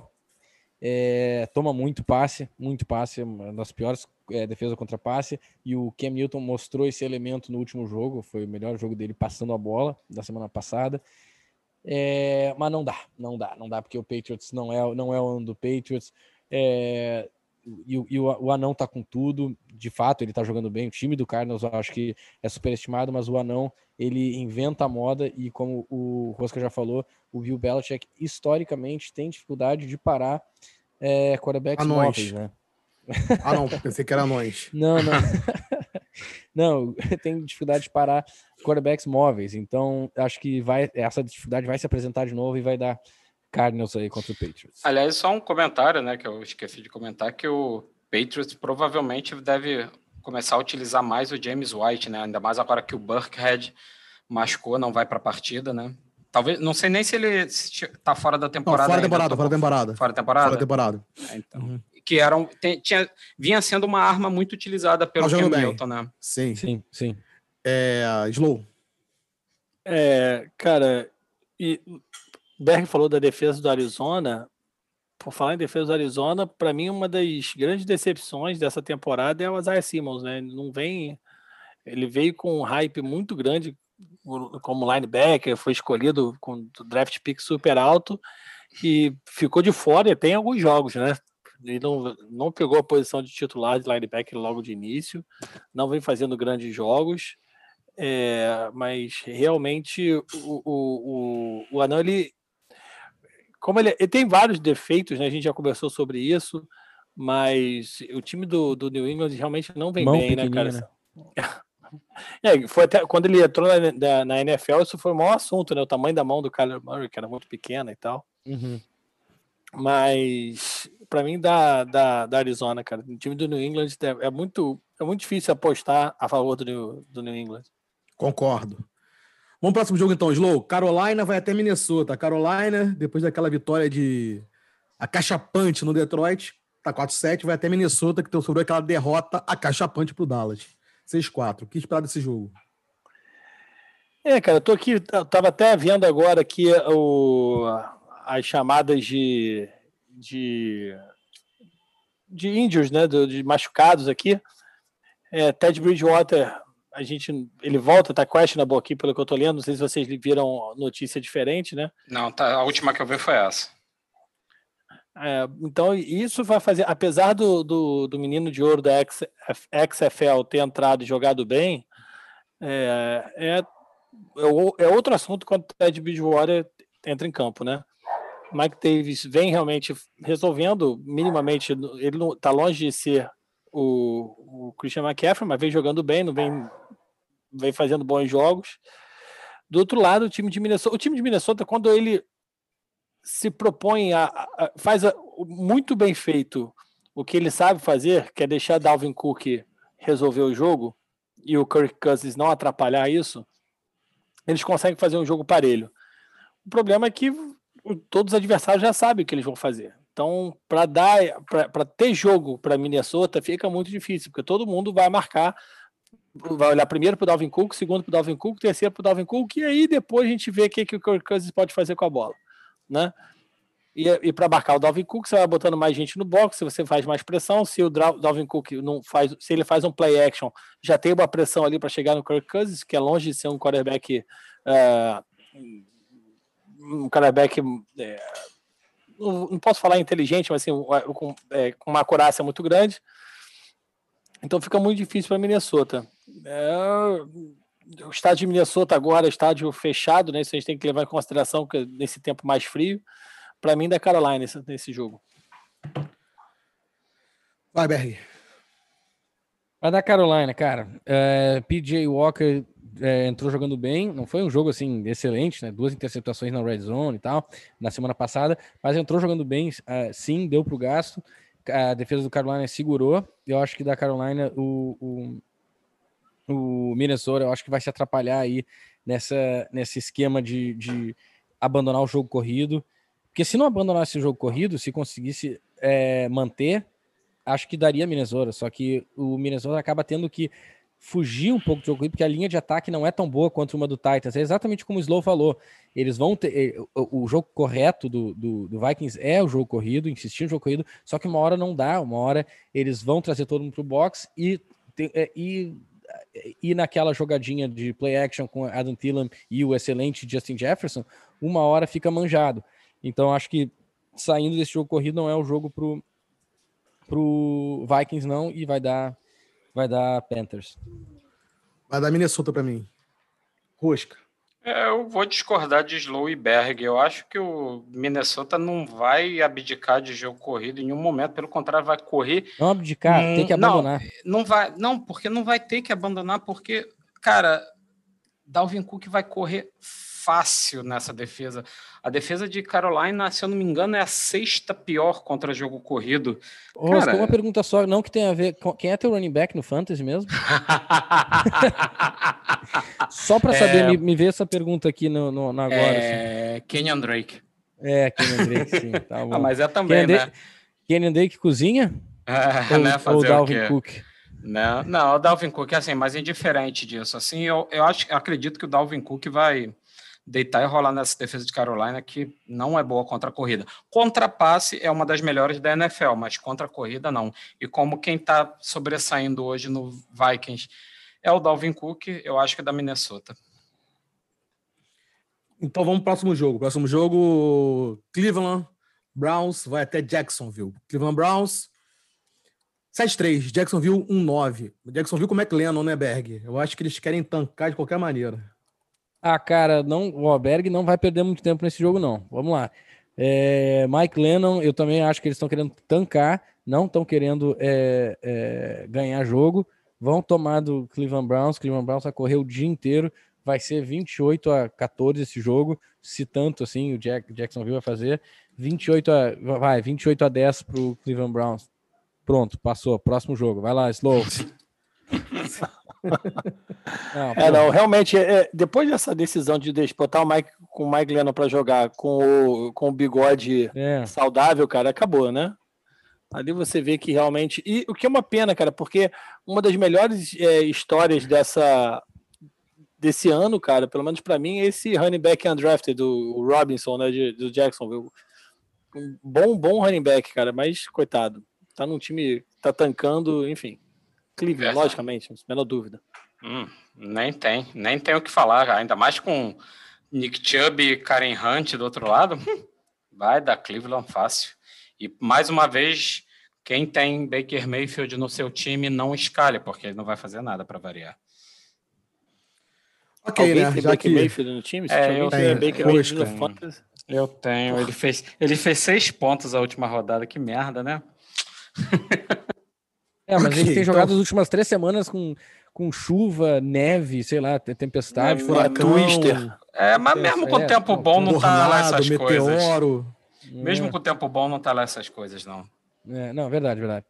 É, toma muito passe, muito passe, uma das piores é, defesa contra passe, e o Cam Newton mostrou esse elemento no último jogo, foi o melhor jogo dele passando a bola da semana passada. É, mas não dá, não dá, não dá, porque o Patriots não é, não é o ano do Patriots. É, e, e o, o, Anão tá com tudo, de fato, ele tá jogando bem. O time do Cardinals eu acho que é superestimado, mas o Anão ele inventa a moda e, como o Rosca já falou, o Bill Belichick historicamente tem dificuldade de parar é, quarterbacks móveis, né? Ah, não, pensei que era nós. Não, não. não, tem dificuldade de parar quarterbacks móveis. Então, acho que vai, essa dificuldade vai se apresentar de novo e vai dar Cardinals aí contra o Patriots. Aliás, só um comentário, né, que eu esqueci de comentar, que o Patriots provavelmente deve começar a utilizar mais o James White, né? Ainda mais agora que o Burkhead machucou, não vai para a partida, né? Talvez, não sei nem se ele está fora da temporada. Não, fora da temporada, fora da temporada. Fora da temporada. Fora da temporada. É, então. Uhum. Que era um, tem, tinha, vinha sendo uma arma muito utilizada pelo Cam Newton, né? Sim, sim, sim. É, Slow. É, cara, e Berg falou da defesa do Arizona. Por falar em defesa do Arizona, para mim uma das grandes decepções dessa temporada é o Isaiah Simmons, né? Ele não vem, ele veio com um hype muito grande como linebacker, foi escolhido com draft pick super alto e ficou de fora e tem alguns jogos, né? Ele não, não pegou a posição de titular de linebacker logo de início, não vem fazendo grandes jogos, é, mas realmente o, o, o, o Anão, ele, como ele, ele, tem vários defeitos, né? A gente já conversou sobre isso, mas o time do, do New England realmente não vem Mão bem, né, cara? Né? É, foi até quando ele entrou na, na, NFL, isso foi o maior assunto, né? O tamanho da mão do Kyler Murray, que era muito pequena e tal. Uhum. Mas para mim da, da, da, Arizona, cara, o time do New England é, é, muito é muito difícil apostar a favor do New, do New England. Concordo. Vamos pro próximo jogo então, Slow. Carolina vai até Minnesota. Carolina, depois daquela vitória de acachapante no Detroit, tá 4-7, vai até Minnesota, que sobrou aquela derrota acachapante pro Dallas. 6-4. O que esperar desse jogo? É, cara, eu tô aqui, eu tava até vendo agora aqui o, as chamadas de, de, de índios, né, de machucados aqui. É, Ted Bridgewater, a gente, ele volta, tá questionable aqui pelo que eu tô lendo, não sei se vocês viram notícia diferente, né? Não, tá, a última que eu vi foi essa. É, então, isso vai fazer, apesar do, do, do menino de ouro da XFL ter entrado e jogado bem, é, é, é, é outro assunto quando o Ted Bridgewater entra em campo, né? Mike Davis vem realmente resolvendo minimamente, ele não está longe de ser o, o Christian McCaffrey, mas vem jogando bem, não vem, vem fazendo bons jogos. Do outro lado, o time de Minnesota, o time de Minnesota, quando ele se propõe a, a faz a, muito bem feito o que ele sabe fazer, que é deixar Dalvin Cook resolver o jogo e o Kirk Cousins não atrapalhar isso, eles conseguem fazer um jogo parelho. O problema é que todos os adversários já sabem o que eles vão fazer. Então, para dar, para ter jogo para Minnesota fica muito difícil, porque todo mundo vai marcar, vai olhar primeiro para o Dalvin Cook, segundo para o Dalvin Cook, terceiro para o Dalvin Cook, e aí depois a gente vê o que, que o Kirk Cousins pode fazer com a bola né? E, e para marcar o Dalvin Cook, você vai botando mais gente no box, você faz mais pressão. Se o Dalvin Cook não faz, se ele faz um play action, já tem uma pressão ali para chegar no Kirk Cousins, que é longe de ser um quarterback, uh, um quarterback, é, não, não, posso falar inteligente, mas assim, com, é, com uma acurácia muito grande. Então fica muito difícil para Minnesota. É, o estádio de Minnesota agora é estádio fechado, né? Isso a gente tem que levar em consideração que nesse tempo mais frio. Para mim, da Carolina nesse, nesse jogo. Vai, Berg. Vai da Carolina, cara. É, PJ Walker é, entrou jogando bem. Não foi um jogo assim excelente, né? Duas interceptações na red zone e tal na semana passada, mas entrou jogando bem. Uh, sim, deu para o gasto. A defesa do Carolina segurou. Eu acho que da Carolina o, o o Minnesota, eu acho que vai se atrapalhar aí nessa, nesse esquema de, de abandonar o jogo corrido. Porque se não abandonasse o jogo corrido, se conseguisse é, manter, acho que daria Minnesota. Só que o Minnesota acaba tendo que fugir um pouco do jogo corrido, porque a linha de ataque não é tão boa quanto uma do Titans. É exatamente como o Slow falou. Eles vão ter. Eh, o, jogo correto do, do, do, Vikings é o jogo corrido, insistir no jogo corrido, só que uma hora não dá, uma hora eles vão trazer todo mundo pro box e, eh, e ir naquela jogadinha de play action com Adam Thielen e o excelente Justin Jefferson, uma hora fica manjado. Então acho que saindo desse jogo corrido não é o jogo pro pro Vikings não e vai dar vai dar Panthers. Vai dar Minnesota para mim. Rosca. É, eu vou discordar de Slow e Berg. Eu acho que o Minnesota não vai abdicar de jogo corrido em nenhum momento, pelo contrário, vai correr. Não abdicar, hum, tem que abandonar. Não, não vai, não, porque não vai ter que abandonar, porque, cara, Dalvin Cook vai correr fácil nessa defesa. A defesa de Carolina, se eu não me engano, é a sexta pior contra jogo corrido. Cara... uma pergunta só, não que tenha a ver. Com... Quem é teu running back no Fantasy mesmo? só para saber, é... me, me vê essa pergunta aqui no, no, no agora. É... Assim. Kenyan Drake. É, Kenyan Drake, sim. Tá bom. Ah, mas é também, Kenyan né? Kenyan Drake cozinha? É, ou, né? Fazer ou Dalvin Cook? Não, não, o Dalvin Cook é assim, mas indiferente disso. Assim, eu, eu acho, eu acredito que o Dalvin Cook vai deitar e rolar nessa defesa de Carolina que não é boa contra a corrida. Contra passe é uma das melhores da NFL, mas contra a corrida não. E como quem está sobressaindo hoje no Vikings é o Dalvin Cook, eu acho que é da Minnesota. Então vamos para o próximo jogo. Próximo jogo, Cleveland Browns vai até Jacksonville. Cleveland Browns 7-3, Jacksonville 1-9. Jacksonville com o McLennan, né, Berg? Eu acho que eles querem tancar de qualquer maneira. Ah, cara, não, o Alberg não vai perder muito tempo nesse jogo, não. Vamos lá. É, Mike Lennon, eu também acho que eles estão querendo tancar, não estão querendo é, é, ganhar jogo. Vão tomar do Cleveland Browns. Cleveland Browns vai correr o dia inteiro. Vai ser 28 a 14 esse jogo, se tanto assim o Jack, Jacksonville vai fazer. 28 a, vai, 28 a 10 para o Cleveland Browns. Pronto, passou. Próximo jogo. Vai lá, Slow. não, é, não, realmente, é, depois dessa decisão de botar o Mike com o Mike Lennon para jogar com o, com o bigode é. saudável, cara, acabou, né? Ali você vê que realmente. E o que é uma pena, cara, porque uma das melhores é, histórias dessa desse ano, cara, pelo menos para mim, é esse running back undrafted do Robinson, né, de, do Jacksonville. Um bom, bom running back, cara, mas coitado, tá num time, tá tancando, enfim. Cleveland, é. logicamente, menor dúvida. Hum, nem tem, nem tem o que falar, ainda mais com Nick Chubb e Karen Hunt do outro lado. Hum, vai dar Cleveland fácil. E mais uma vez, quem tem Baker Mayfield no seu time não escalhe, porque ele não vai fazer nada para variar. Ok, Alguém né? Tem Já Baker que... Mayfield no time? é, eu tenho. Baker Mayfield no Eu tenho. Ele fez, ele fez seis pontos a última rodada. Que merda, né? É, mas okay, ele tem jogado então... as últimas três semanas com, com chuva, neve, sei lá, tempestade, é, furacão. Twister. É, mas mesmo com o é, tempo bom não tá lá essas meteoro. coisas. Mesmo com o tempo bom não tá lá essas coisas, não. É, não, verdade, verdade.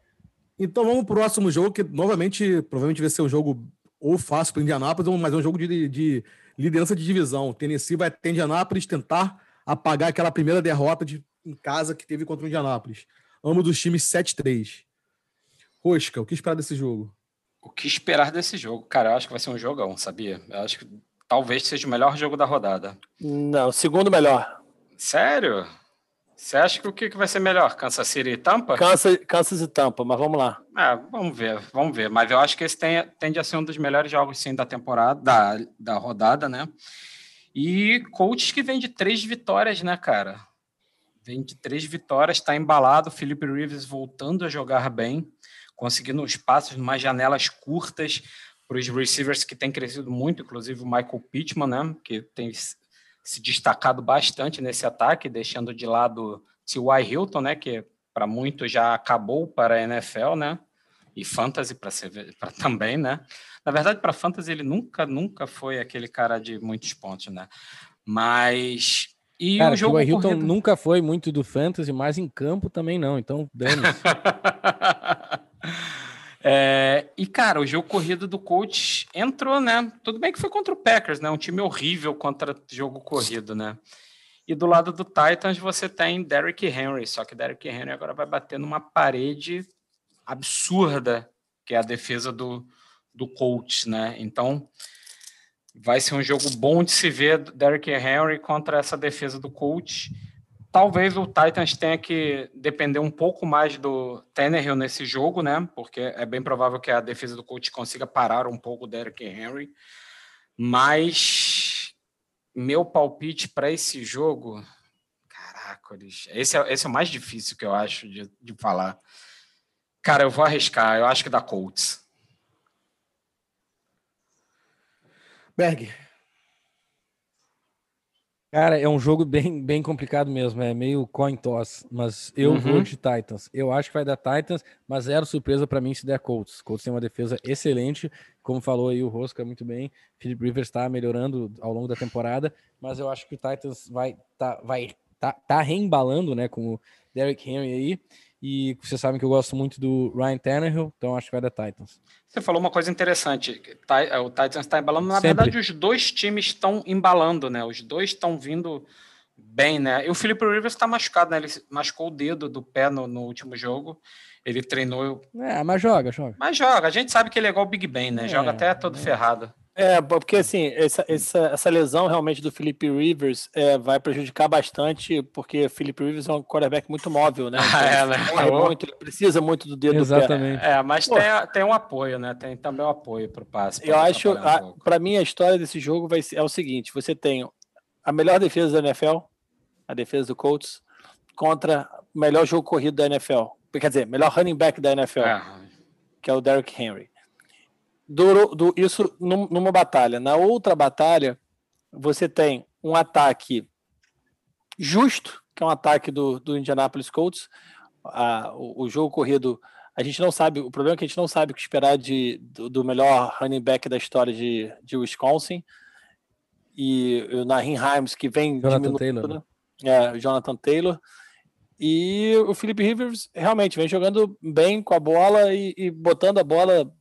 Então vamos pro próximo jogo, que novamente provavelmente vai ser um jogo ou fácil para Indianápolis, mas é um jogo de, de liderança de divisão. O Tennessee vai até Indianápolis tentar apagar aquela primeira derrota de, em casa que teve contra o Indianápolis. Ambos dos times 7-3. Rosca, o que esperar desse jogo? O que esperar desse jogo? Cara, eu acho que vai ser um jogão, sabia? Eu acho que talvez seja o melhor jogo da rodada. Não, segundo melhor. Sério? Você acha que o que vai ser melhor? Kansas City e Tampa? Kansas, Kansas e Tampa, mas vamos lá. É, vamos ver, vamos ver. Mas eu acho que esse tem, tende a ser um dos melhores jogos, sim, da temporada, da, da rodada, né? E coaches que vem de três vitórias, né, cara? Vem de três vitórias, está embalado. Felipe Rivers voltando a jogar bem conseguindo espaços, umas janelas curtas para os receivers que têm crescido muito, inclusive o Michael Pittman, né, que tem se destacado bastante nesse ataque, deixando de lado T.Y. Hilton, né, que para muitos já acabou para a NFL, né, e fantasy para também, né. Na verdade, para fantasy ele nunca, nunca foi aquele cara de muitos pontos, né. Mas e Cara, o jogo o Hilton corrido... nunca foi muito do fantasy, mas em campo também não. Então, dane É, e, cara, o jogo corrido do coach entrou, né? Tudo bem que foi contra o Packers, né? Um time horrível contra jogo corrido, né? E do lado do Titans você tem Derrick Henry, só que Derrick Henry agora vai bater numa parede absurda, que é a defesa do, do coach, né? Então vai ser um jogo bom de se ver Derrick Henry contra essa defesa do coach talvez o Titans tenha que depender um pouco mais do Tannehill nesse jogo, né? Porque é bem provável que a defesa do coach consiga parar um pouco o Derrick Henry. Mas meu palpite para esse jogo, caraca, esse é, esse é o mais difícil que eu acho de, de falar. Cara, eu vou arriscar. Eu acho que dá Colts. Berg. Cara, é um jogo bem, bem complicado mesmo, é meio coin toss, mas eu Uhum. vou de Titans. Eu acho que vai dar Titans, mas zero surpresa pra mim se der Colts. Colts tem uma defesa excelente, como falou aí o Rosca muito bem. Philip Rivers está melhorando ao longo da temporada, mas eu acho que o Titans vai tá, vai tá, tá reembalando, né, com o Derrick Henry aí. E vocês sabem que eu gosto muito do Ryan Tannehill, então acho que vai dar Titans. Você falou uma coisa interessante. Ti- O Titans está embalando. Na Sempre. verdade, os dois times estão embalando, né? Os dois estão vindo bem, né? E o Felipe Rivers está machucado, né? Ele machucou o dedo do pé no, no último jogo. Ele treinou, É, mas joga, joga. mas joga. A gente sabe que ele é igual o Big Ben, né? É, Joga até todo é. ferrado. É, porque assim, essa, essa, essa lesão realmente do Felipe Rivers é, vai prejudicar bastante, porque Felipe Rivers é um quarterback muito móvel, né? Então, É, ele né? corre Oh. muito, ele precisa muito do dedo do pé. Exatamente. É, mas Pô. tem, tem um apoio, né? Tem também um apoio para o passe. Eu acho, um para mim, a história desse jogo vai ser, é o seguinte: você tem a melhor defesa da NFL, a defesa do Colts, contra o melhor jogo corrido da NFL. Quer dizer, melhor running back da NFL, É. que é o Derrick Henry. Durou, du- isso num- numa batalha. Na outra batalha, você tem um ataque justo, que é um ataque do, do Indianapolis Colts. A- o, o jogo corrido, a gente não sabe, o problema é que a gente não sabe o que esperar de, do, do melhor running back da história de, de Wisconsin. E o Nahin Himes, que vem Jonathan Taylor, né? É, Jonathan Taylor. E o Felipe Rivers realmente vem jogando bem com a bola e, e botando a bola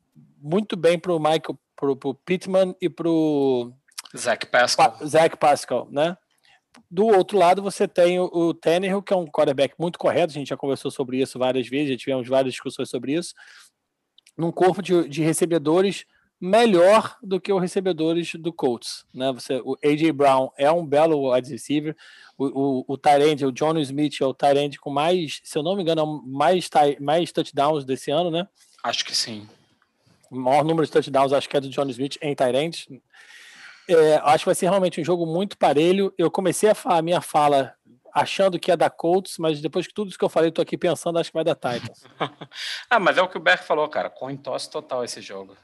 muito bem para o Michael, para o Pittman e para o Zach Pascal. Zach Pascal, né? Do outro lado, você tem o, o Tannehill, que é um quarterback muito correto, a gente já conversou sobre isso várias vezes, já tivemos várias discussões sobre isso, num corpo de, de recebedores melhor do que os recebedores do Colts, né? Você, o AJ Brown é um belo wide receiver, o, o, o Tyrande, o John Smith é o Tyrande com mais, se eu não me engano, é mais, mais touchdowns desse ano, né? Acho que sim. O maior número de touchdowns acho que é do John Smith em Tyrant. É, acho que vai ser realmente um jogo muito parelho. Eu comecei a, a minha fala achando que ia dar Colts, mas depois que tudo isso que eu falei, tô aqui pensando, acho que vai dar Titans. Ah, mas é o que o Berg falou, cara. Coin toss total esse jogo.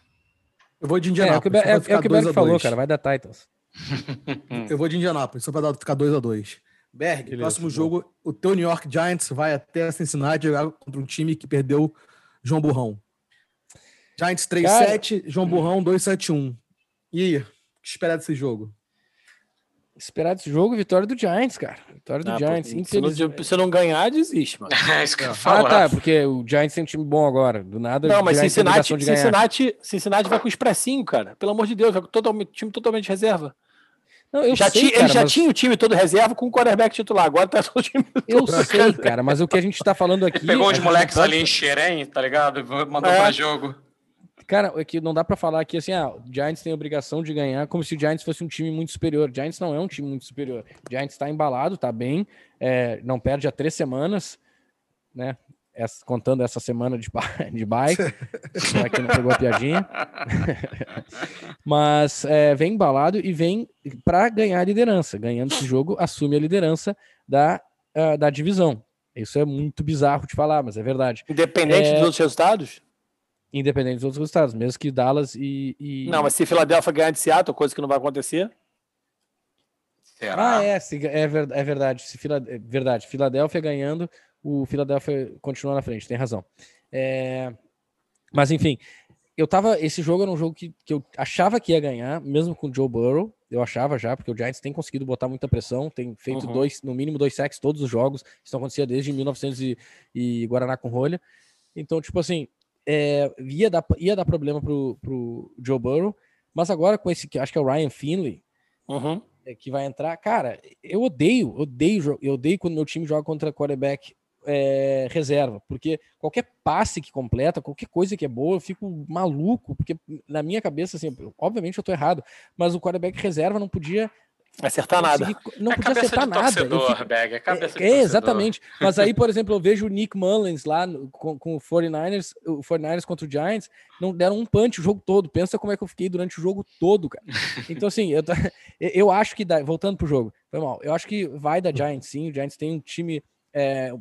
Eu vou de É, é é, é o que o Berg a falou, cara, vai dar Titans. Eu vou de Indianápolis, só pra dar- ficar 2x2. Berg, Beleza, próximo bom. jogo, o teu New York Giants vai até Cincinnati jogar contra um time que perdeu João Burrão. Giants 3-7, João Burrão 2-7-1. E aí, o que esperar desse jogo? Esperar desse jogo, vitória do Giants, cara. Vitória do Ah, Giants. se, não, se não ganhar, desiste, mano. É isso que eu ia Ah, falar. tá, porque o Giants tem um time bom agora. Do nada, Não, mas Giants tem Cincinnati. Cincinnati, Cincinnati vai com o expressinho, cara. Pelo amor de Deus, vai com totalmente, time totalmente reserva. Não, eu já sei, tinha, cara, ele já mas- tinha o time todo reserva com o quarterback titular. Agora tá todo o time Eu todo sei, cara, mas o que a gente tá falando aqui. Pegou a os moleques pode- ali em Xerém, tá ligado? Mandou É. pra jogo. Cara, é que não dá pra falar que assim, ah, o Giants tem a obrigação de ganhar como se o Giants fosse um time muito superior. O Giants não é um time muito superior. O Giants tá embalado, tá bem, é, não perde há três semanas, né? Essa- contando essa semana de, de bye, pra quem não pegou a piadinha. Mas é, vem embalado e vem pra ganhar a liderança. Ganhando esse jogo, assume a liderança da, ah, da divisão. Isso é muito bizarro de falar, mas é verdade. Independente É. dos outros resultados? Independente dos outros resultados, mesmo que Dallas e. e- Não, mas se Filadélfia ganhar de Seattle, coisa que não vai acontecer. Será? Ah, é, se- é, ver- é verdade. Se Fila- é verdade. Filadélfia ganhando, o Filadélfia continua na frente, tem razão. É, mas enfim, eu tava. Esse jogo era um jogo que, que eu achava que ia ganhar, mesmo com o Joe Burrow. Eu achava já, porque o Giants tem conseguido botar muita pressão, tem feito Uhum. dois, no mínimo dois sacks todos os jogos. Isso não acontecia desde 1900 e, e Guaraná com rolha. Então, tipo assim, é, ia, dar, ia dar problema pro, pro Joe Burrow, mas agora com esse que acho que é o Ryan Finley, Uhum. é, que vai entrar. Cara, eu odeio, odeio, eu odeio quando meu time joga contra quarterback é, reserva, porque qualquer passe que completa, qualquer coisa que é boa, eu fico maluco, porque na minha cabeça, assim, obviamente eu tô errado, mas o quarterback reserva não podia Acertar nada. não é podia acertar nada. Torcedor, fico- Bag. É cabeça de é, exatamente. Mas aí, por exemplo, eu vejo o Nick Mullins lá no- com, com o 49ers, o 49ers contra o Giants, não deram um punch o jogo todo. Pensa como é que eu fiquei durante o jogo todo, cara. Então, assim, eu, eu acho que dá, voltando pro jogo, foi mal. Eu acho que vai da Giants, sim. O Giants tem um time é,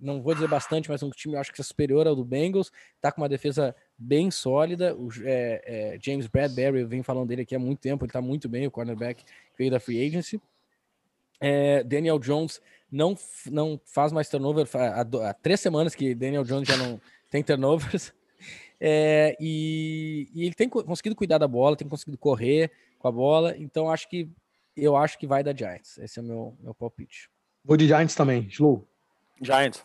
não vou dizer bastante, mas um time eu acho que é superior ao do Bengals, tá com uma defesa bem sólida. O é, é, James Bradbury, eu venho falando dele aqui há muito tempo, ele tá muito bem, o cornerback veio da free agency. É, Daniel Jones não, não faz mais turnover, há, há, três semanas que Daniel Jones já não tem turnovers. É, e, e, ele tem conseguido cuidar da bola, tem conseguido correr com a bola, então acho que eu acho que vai da Giants. Esse é o meu, meu palpite. Vou de Giants também, Slow. Giants.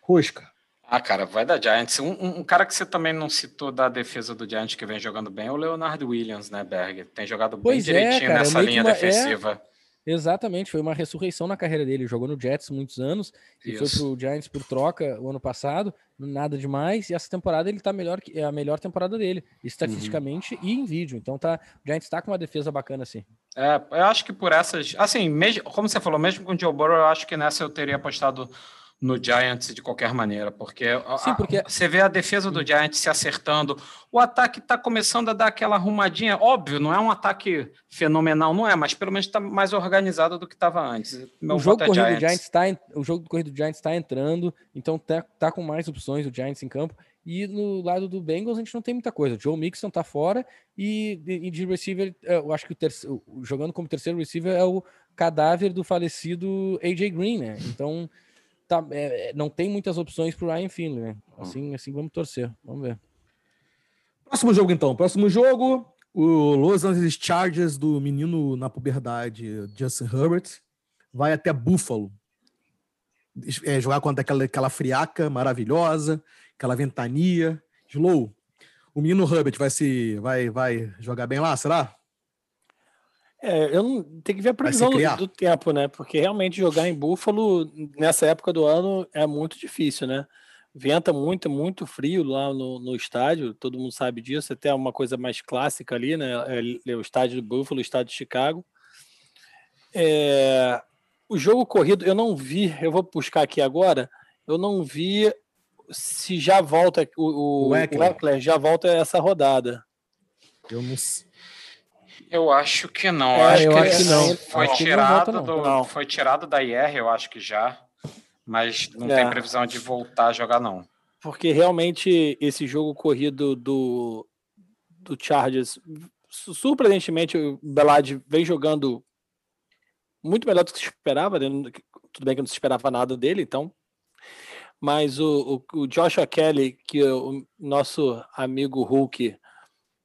Rosca. Ah, cara, vai da Giants. Um, um, um, cara que você também não citou da defesa do Giants que vem jogando bem é o Leonardo Williams, né, Berger? Tem jogado pois bem é, direitinho cara, nessa linha uma, é defensiva. É... Exatamente, foi uma ressurreição na carreira dele. Jogou no Jets muitos anos e Isso. foi pro Giants por troca o ano passado, nada demais. E essa temporada ele tá melhor que é a melhor temporada dele, estatisticamente uhum. e em vídeo. Então tá, o Giants tá com uma defesa bacana assim. É, eu acho que por essas, assim, mesmo, como você falou, mesmo com o Joe Burrow, eu acho que nessa eu teria apostado no Giants de qualquer maneira, porque, Sim, porque... A, você vê a defesa do Giants se acertando, o ataque está começando a dar aquela arrumadinha, óbvio, não é um ataque fenomenal, não é, mas pelo menos está mais organizado do que estava antes. Meu o jogo, é corrido Giants. Giants tá, o jogo do corrido do Giants está entrando, então tá, tá com mais opções o Giants em campo, e no lado do Bengals a gente não tem muita coisa. O Joe Mixon tá fora e, e de receiver, é, eu acho que o terceiro, jogando como terceiro receiver é o cadáver do falecido AJ Green, né? Então tá, é, é, não tem muitas opções para o Ryan Finley, né? Hum. Assim, assim vamos torcer, vamos ver. Próximo jogo, então. Próximo jogo, o Los Angeles Chargers do menino na puberdade, Justin Herbert, vai até Buffalo. É, jogar contra aquela, aquela friaca maravilhosa, aquela ventania. Slow, o menino Herbert vai se vai, vai jogar bem lá, será? É, eu não tenho que ver a previsão do, do, tempo, né? Porque realmente jogar em Buffalo nessa época do ano é muito difícil, né? Venta muito, muito frio lá no, no estádio, todo mundo sabe disso. Até uma coisa mais clássica ali, né? É, é o estádio de Buffalo, o estádio de Chicago. É, o jogo corrido, eu não vi, eu vou buscar aqui agora, eu não vi se já volta, o, o, o Eckler já volta essa rodada. Eu não, eu acho que não. É, acho eu que acho que não. Foi acho tirado não do, não. foi tirado da IR, eu acho que já, mas não é. tem previsão de voltar a jogar não. Porque realmente esse jogo corrido do do Chargers, surpreendentemente o Belad vem jogando muito melhor do que se esperava, né? tudo bem que não se esperava nada dele, então mas o, o, o Joshua Kelly, que o nosso amigo Hulk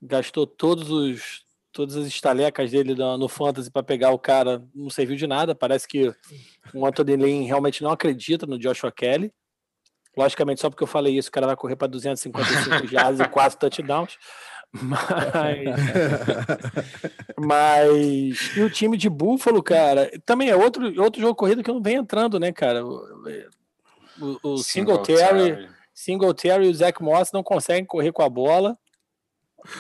gastou todos os todas as estalecas dele no, no Fantasy para pegar o cara não serviu de nada. Parece que o Anthony Lynn realmente não acredita no Joshua Kelly. Logicamente, só porque eu falei isso, o cara vai correr para 255 jardas e 4 touchdowns. Mas. mas. E o time de Buffalo, cara, também é outro, outro jogo corrido que não vem entrando, né, cara? O, o, o Singletary, Singletary e o Zach Moss não conseguem correr com a bola.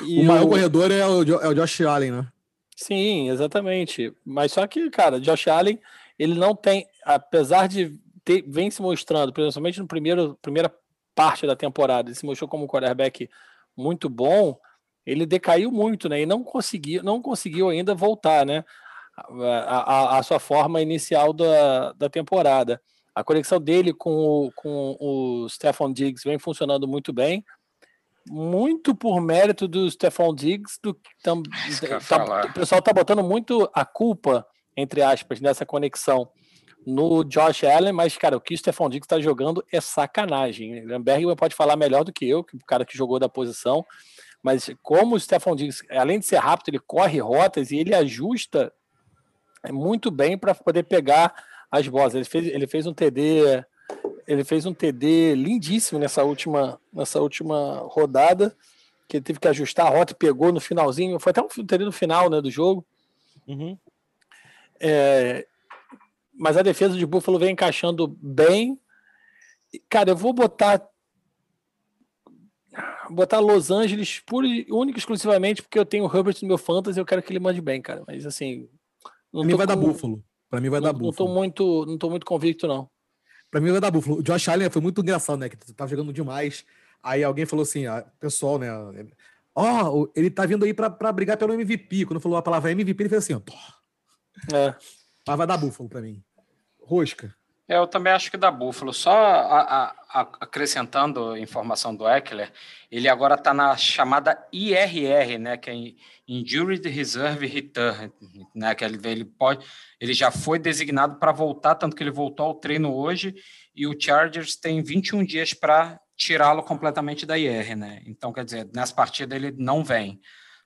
E o maior o... corredor é o, é o Josh Allen, né? Sim, exatamente. Mas só que, cara, Josh Allen, ele não tem, apesar de ter, vem se mostrando, principalmente no primeiro primeira parte da temporada, ele se mostrou como um quarterback muito bom, ele decaiu muito, né? E não conseguiu, não conseguiu ainda voltar, né? A, a, a sua forma inicial da, da temporada. A conexão dele com o, com o Stephon Diggs vem funcionando muito bem muito por mérito do Stephon Diggs, do tam, tá, o pessoal tá botando muito a culpa, entre aspas, nessa conexão no Josh Allen, mas, cara, o que o Stephon Diggs está jogando é sacanagem. Bergman pode falar melhor do que eu, que o cara que jogou da posição, mas como o Stephon Diggs, além de ser rápido, ele corre rotas e ele ajusta muito bem para poder pegar as bolas. Ele fez, ele fez um TD ele fez um TD lindíssimo nessa última, nessa última rodada, que ele teve que ajustar a rota e pegou no finalzinho. Foi até um TD no final né, do jogo. Uhum. É, mas a defesa de Buffalo vem encaixando bem. Cara, eu vou botar botar Los Angeles pura única e exclusivamente porque eu tenho o Herbert no meu fantasy e eu quero que ele mande bem, cara. Mas assim, não pra mim vai com... dar Buffalo. Para mim vai não, dar Buffalo. Não tô muito, não tô muito convicto não. Pra mim vai dar Buffalo. O Josh Allen foi muito engraçado, né? Que tava jogando demais. Aí alguém falou assim, ah, pessoal, né? Ó, oh, ele tá vindo aí pra, pra brigar pelo MVP. Quando falou a palavra MVP, ele fez assim, ó. É. Mas vai dar Buffalo pra mim. Rosca. Eu também acho que da Buffalo. Só a, a, acrescentando informação do Eckler, ele agora está na chamada IRR, né, que é Injured Reserve Return, né, que ele, ele pode, ele já foi designado para voltar, tanto que ele voltou ao treino hoje e o Chargers tem 21 dias para tirá-lo completamente da IR, né? Então, quer dizer, nessa partida ele não vem.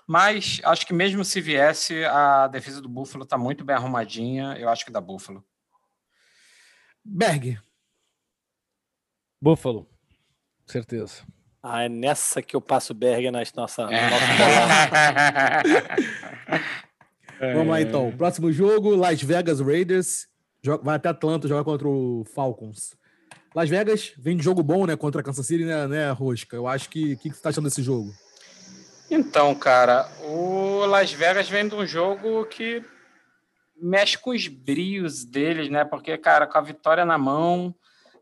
Mas acho que mesmo se viesse, a defesa do Buffalo está muito bem arrumadinha. Eu acho que da Buffalo. Berg. Buffalo. Certeza. Ah, é nessa que eu passo Berg na nossa. É. Vamos lá então. Próximo jogo: Las Vegas Raiders. Vai até Atlanta jogar contra o Falcons. Las Vegas vem de jogo bom, né? Contra a Kansas City, né, né Rosca? Eu acho que. O que, que você tá achando desse jogo? Então, cara, o Las Vegas vem de um jogo que mexe com os brios deles, né? Porque, cara, com a vitória na mão,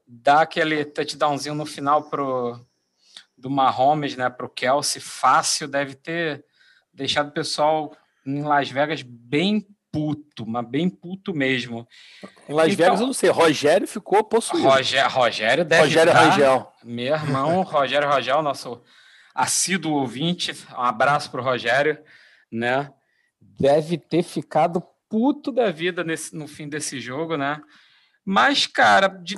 dá aquele touchdownzinho no final pro do Mahomes, né, pro Kelsey, fácil, deve ter deixado o pessoal em Las Vegas bem puto, mas bem puto mesmo. Em Las então, Vegas eu não sei, Rogério ficou possuído. Rogério, Rogério deve Rogério Rangel. Meu irmão, Rogério Rangel, nosso assíduo ouvinte, um abraço pro Rogério, né? Deve ter ficado puto da vida nesse, no fim desse jogo, né? Mas, cara, de,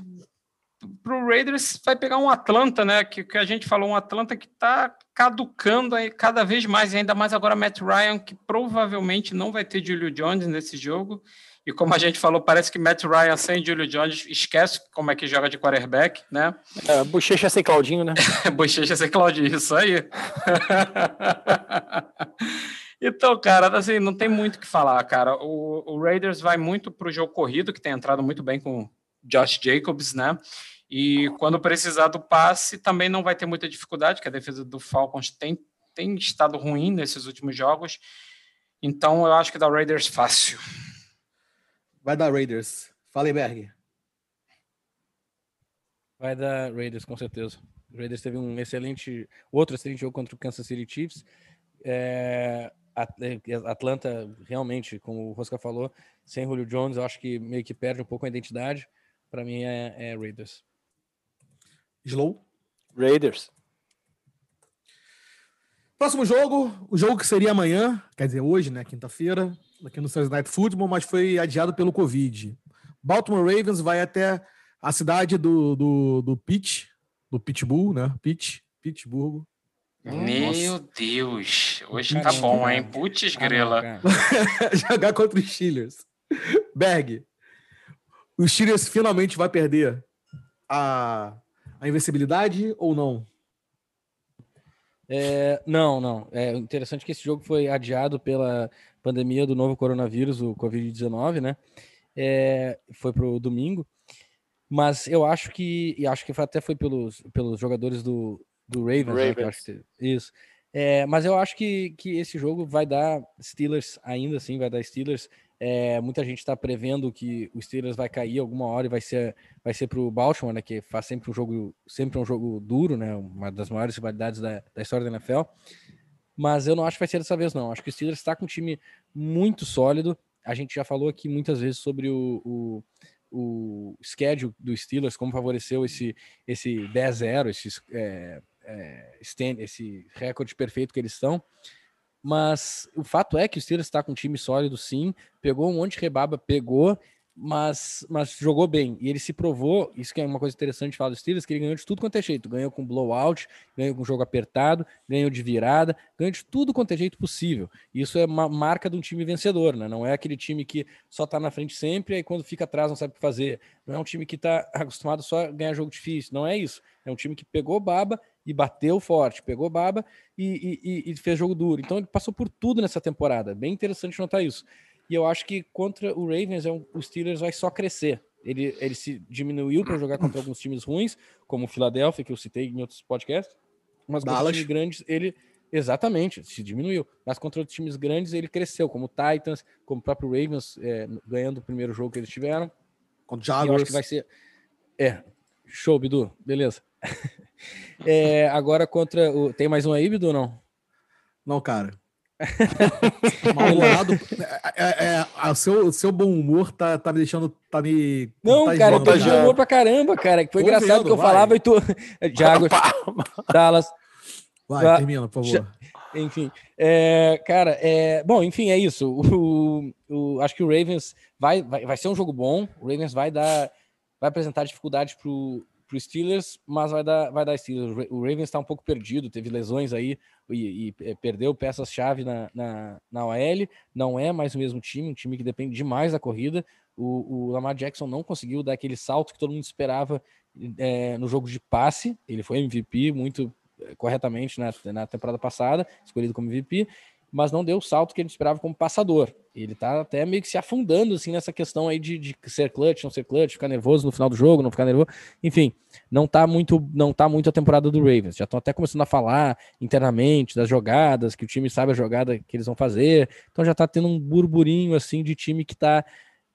pro Raiders vai pegar um Atlanta, né? Que, que a gente falou, um Atlanta que tá caducando aí cada vez mais, e ainda mais agora Matt Ryan, que provavelmente não vai ter Julio Jones nesse jogo. E como a gente falou, parece que Matt Ryan sem Julio Jones esquece como é que joga de quarterback, né? É, bochecha sem Claudinho, né? bochecha sem Claudinho, isso aí. então, cara, assim, não tem muito o que falar, cara. O, o Raiders vai muito para o jogo corrido, que tem entrado muito bem com Josh Jacobs, né? E quando precisar do passe, também não vai ter muita dificuldade, que a defesa do Falcons tem, tem estado ruim nesses últimos jogos. Então, eu acho que dá Raiders fácil. Vai dar Raiders. Fala aí, Berg. Vai dar Raiders, com certeza. O Raiders teve um excelente, outro excelente jogo contra o Kansas City Chiefs. É, é Atlanta, realmente, como o Rosca falou, sem Julio Jones, eu acho que meio que perde um pouco a identidade. Para mim é, é, Raiders. Slow? Raiders. Próximo jogo, o jogo que seria amanhã, quer dizer, hoje, né, quinta-feira, aqui no Thursday Night Football, mas foi adiado pelo Covid. Baltimore Ravens vai até a cidade do, do, do Pitch, do Pitbull, né? Pitch, Pittsburgh. Meu Deus, hoje tá bom, hein? Putz, grela. Jogar contra os Steelers. Berg, o Steelers finalmente vai perder a, a invencibilidade ou não? É, não, não. É interessante que esse jogo foi adiado pela pandemia do novo coronavírus, o Covid-19, né? É, foi para o domingo. Mas eu acho que, e acho que até foi pelos, pelos jogadores do, do Ravens, Ravens. Né, que, isso. É, mas eu acho que, que esse jogo vai dar Steelers ainda assim, vai dar Steelers. É, muita gente está prevendo que o Steelers vai cair alguma hora e vai ser vai ser para o Baltimore, né, que faz sempre um jogo sempre um jogo duro, né, uma das maiores rivalidades da, da história da NFL. Mas eu não acho que vai ser dessa vez não. Acho que o Steelers está com um time muito sólido. A gente já falou aqui muitas vezes sobre o, o, o schedule do Steelers, como favoreceu esse esse 10-0, esse é, é, esse recorde perfeito que eles estão. Mas o fato é que o Steelers está com um time sólido, sim. Pegou um monte de rebaba, pegou, mas, mas jogou bem. E ele se provou, isso que é uma coisa interessante de falar do Steelers, que ele ganhou de tudo quanto é jeito. Ganhou com blowout, ganhou com jogo apertado, ganhou de virada, ganhou de tudo quanto é jeito possível. Isso é uma marca de um time vencedor, né? Não é aquele time que só tá na frente sempre e quando fica atrás não sabe o que fazer. Não é um time que tá acostumado só a ganhar jogo difícil. Não é isso. É um time que pegou baba e bateu forte, pegou baba e, e, e, fez jogo duro. Então ele passou por tudo nessa temporada. Bem interessante notar isso. E eu acho que contra o Ravens, é um, o Steelers vai só crescer. Ele, ele se diminuiu para jogar contra alguns times ruins, como o Philadelphia, que eu citei em outros podcasts. Mas contra times grandes, ele. Exatamente, se diminuiu. Mas contra os times grandes, ele cresceu, como o Titans, como o próprio Ravens, é, ganhando o primeiro jogo que eles tiveram. Contra o Jaguars. Eu acho que vai ser. É, show, Bidu, beleza. É, agora contra o. Tem mais um aí, Bidu, ou não? Não, cara. Mal-humorado. É, é, é, o seu, seu bom humor tá, tá me deixando. Tá me. Não, cara, eu tô de humor pra caramba, cara. Que foi Tô engraçado vendo, que eu vai. falava e tu. Jaguars, Dallas, Vai, termina, por favor. enfim. É, cara, é, bom, enfim, é isso. O, o- acho que o Ravens vai, vai, vai ser um jogo bom. O Ravens vai dar. Vai apresentar dificuldades pro, pro Steelers, mas vai dar, vai dar Steelers. O Ra- O Ravens tá um pouco perdido, teve lesões aí e, e, é, perdeu peças-chave na, na, na OL. Não é mais o mesmo time, um time que depende demais da corrida. O, o Lamar Jackson não conseguiu dar aquele salto que todo mundo esperava é, no jogo de passe. Ele foi MVP muito é, corretamente na, na temporada passada, escolhido como MVP, mas não deu o salto que gente esperava como passador. Ele tá até meio que se afundando assim nessa questão aí de, de ser clutch, não ser clutch, ficar nervoso no final do jogo, não ficar nervoso. Enfim, não tá muito, não tá muito a temporada do Ravens. Já estão até começando a falar internamente das jogadas, que o time sabe a jogada que eles vão fazer. Então já tá tendo um burburinho assim de time que tá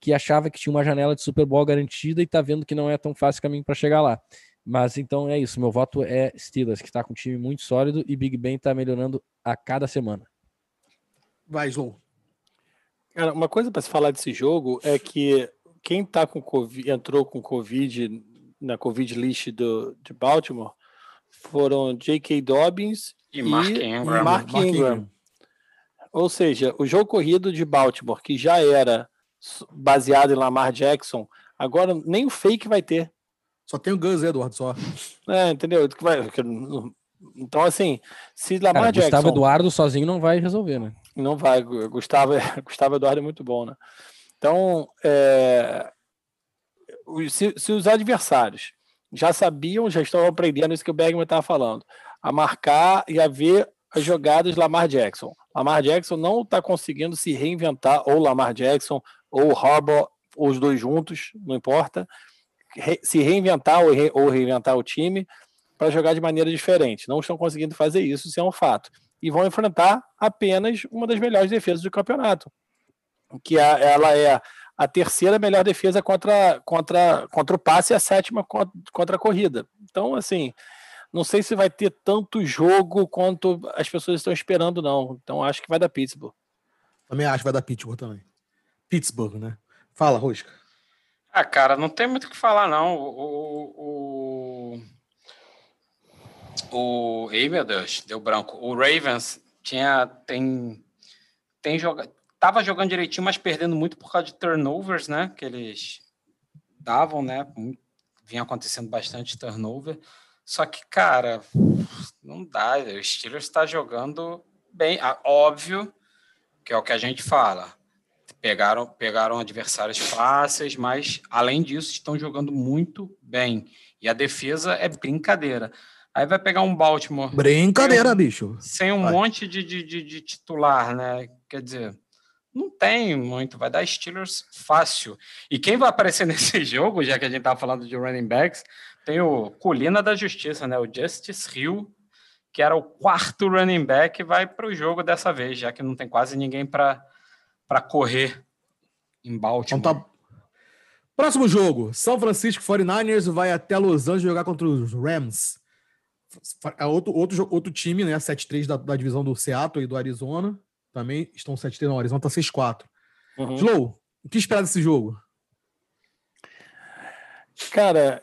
que achava que tinha uma janela de Super Bowl garantida e tá vendo que não é tão fácil caminho para chegar lá. Mas então é isso, meu voto é Steelers, que tá com um time muito sólido e Big Ben tá melhorando a cada semana. Vai, Slow. Cara, uma coisa para se falar desse jogo é que quem tá com COVID, entrou com Covid na Covid list do, de Baltimore foram J.K. Dobbins E Mark Ingram. Mark Mark Ingram. Ingram. Ou seja, o jogo corrido de Baltimore, que já era baseado em Lamar Jackson, agora nem o fake vai ter. Só tem o Gus, Eduardo, só. É, entendeu? Então, assim, se Lamar Cara, Jackson. Gustavo Eduardo sozinho não vai resolver, né? Não vai, Gu- Gustavo, Gustavo Eduardo é muito bom, né? Então, é, se, se os adversários já sabiam, já estão aprendendo isso que o Bergman estava falando, a marcar e a ver as jogadas Lamar Jackson. Lamar Jackson não está conseguindo se reinventar, ou Lamar Jackson, ou Harbaugh, os dois juntos, não importa, re- se reinventar ou, re- ou reinventar o time para jogar de maneira diferente. Não estão conseguindo fazer isso, isso é um fato e vão enfrentar apenas uma das melhores defesas do campeonato, que a- ela é a terceira melhor defesa contra, contra, contra o passe e a sétima contra, contra a corrida. Então, assim, não sei se vai ter tanto jogo quanto as pessoas estão esperando, não. Então, acho que vai dar Pittsburgh. Também acho que vai dar Pittsburgh também. Pittsburgh, né? Fala, Rosca. Ah, cara, não tem muito o que falar, não. O. O. Ei, meu Deus, deu branco. O Ravens tinha. Tem. Tem joga... Tava jogando direitinho, mas perdendo muito por causa de turnovers, né? Que eles davam, né? Vinha acontecendo bastante turnover. Só que, cara, não dá. O Steelers está jogando bem. Ah, óbvio que é o que a gente fala pegaram, pegaram adversários fáceis, mas além disso estão jogando muito bem. E a defesa é brincadeira. Aí vai pegar um Baltimore Brincadeira, bicho. sem um Vai. monte de, de, de, de titular, né? Quer dizer, não tem muito, vai dar Steelers fácil. E quem vai aparecer nesse jogo, já que a gente tá falando de running backs, tem o Colina da Justiça, né? O Justice Hill, que era o quarto running back, vai para o jogo dessa vez, já que não tem quase ninguém para correr em Baltimore. Então tá. Próximo jogo. São Francisco 49ers vai até Los Angeles jogar contra os Rams. É outro, outro, outro time, né? 7-3 da, da divisão do Seattle e do Arizona. Também estão 7-3 no Arizona, tá 6-4. Uhum. Slow, o que esperar desse jogo? Cara,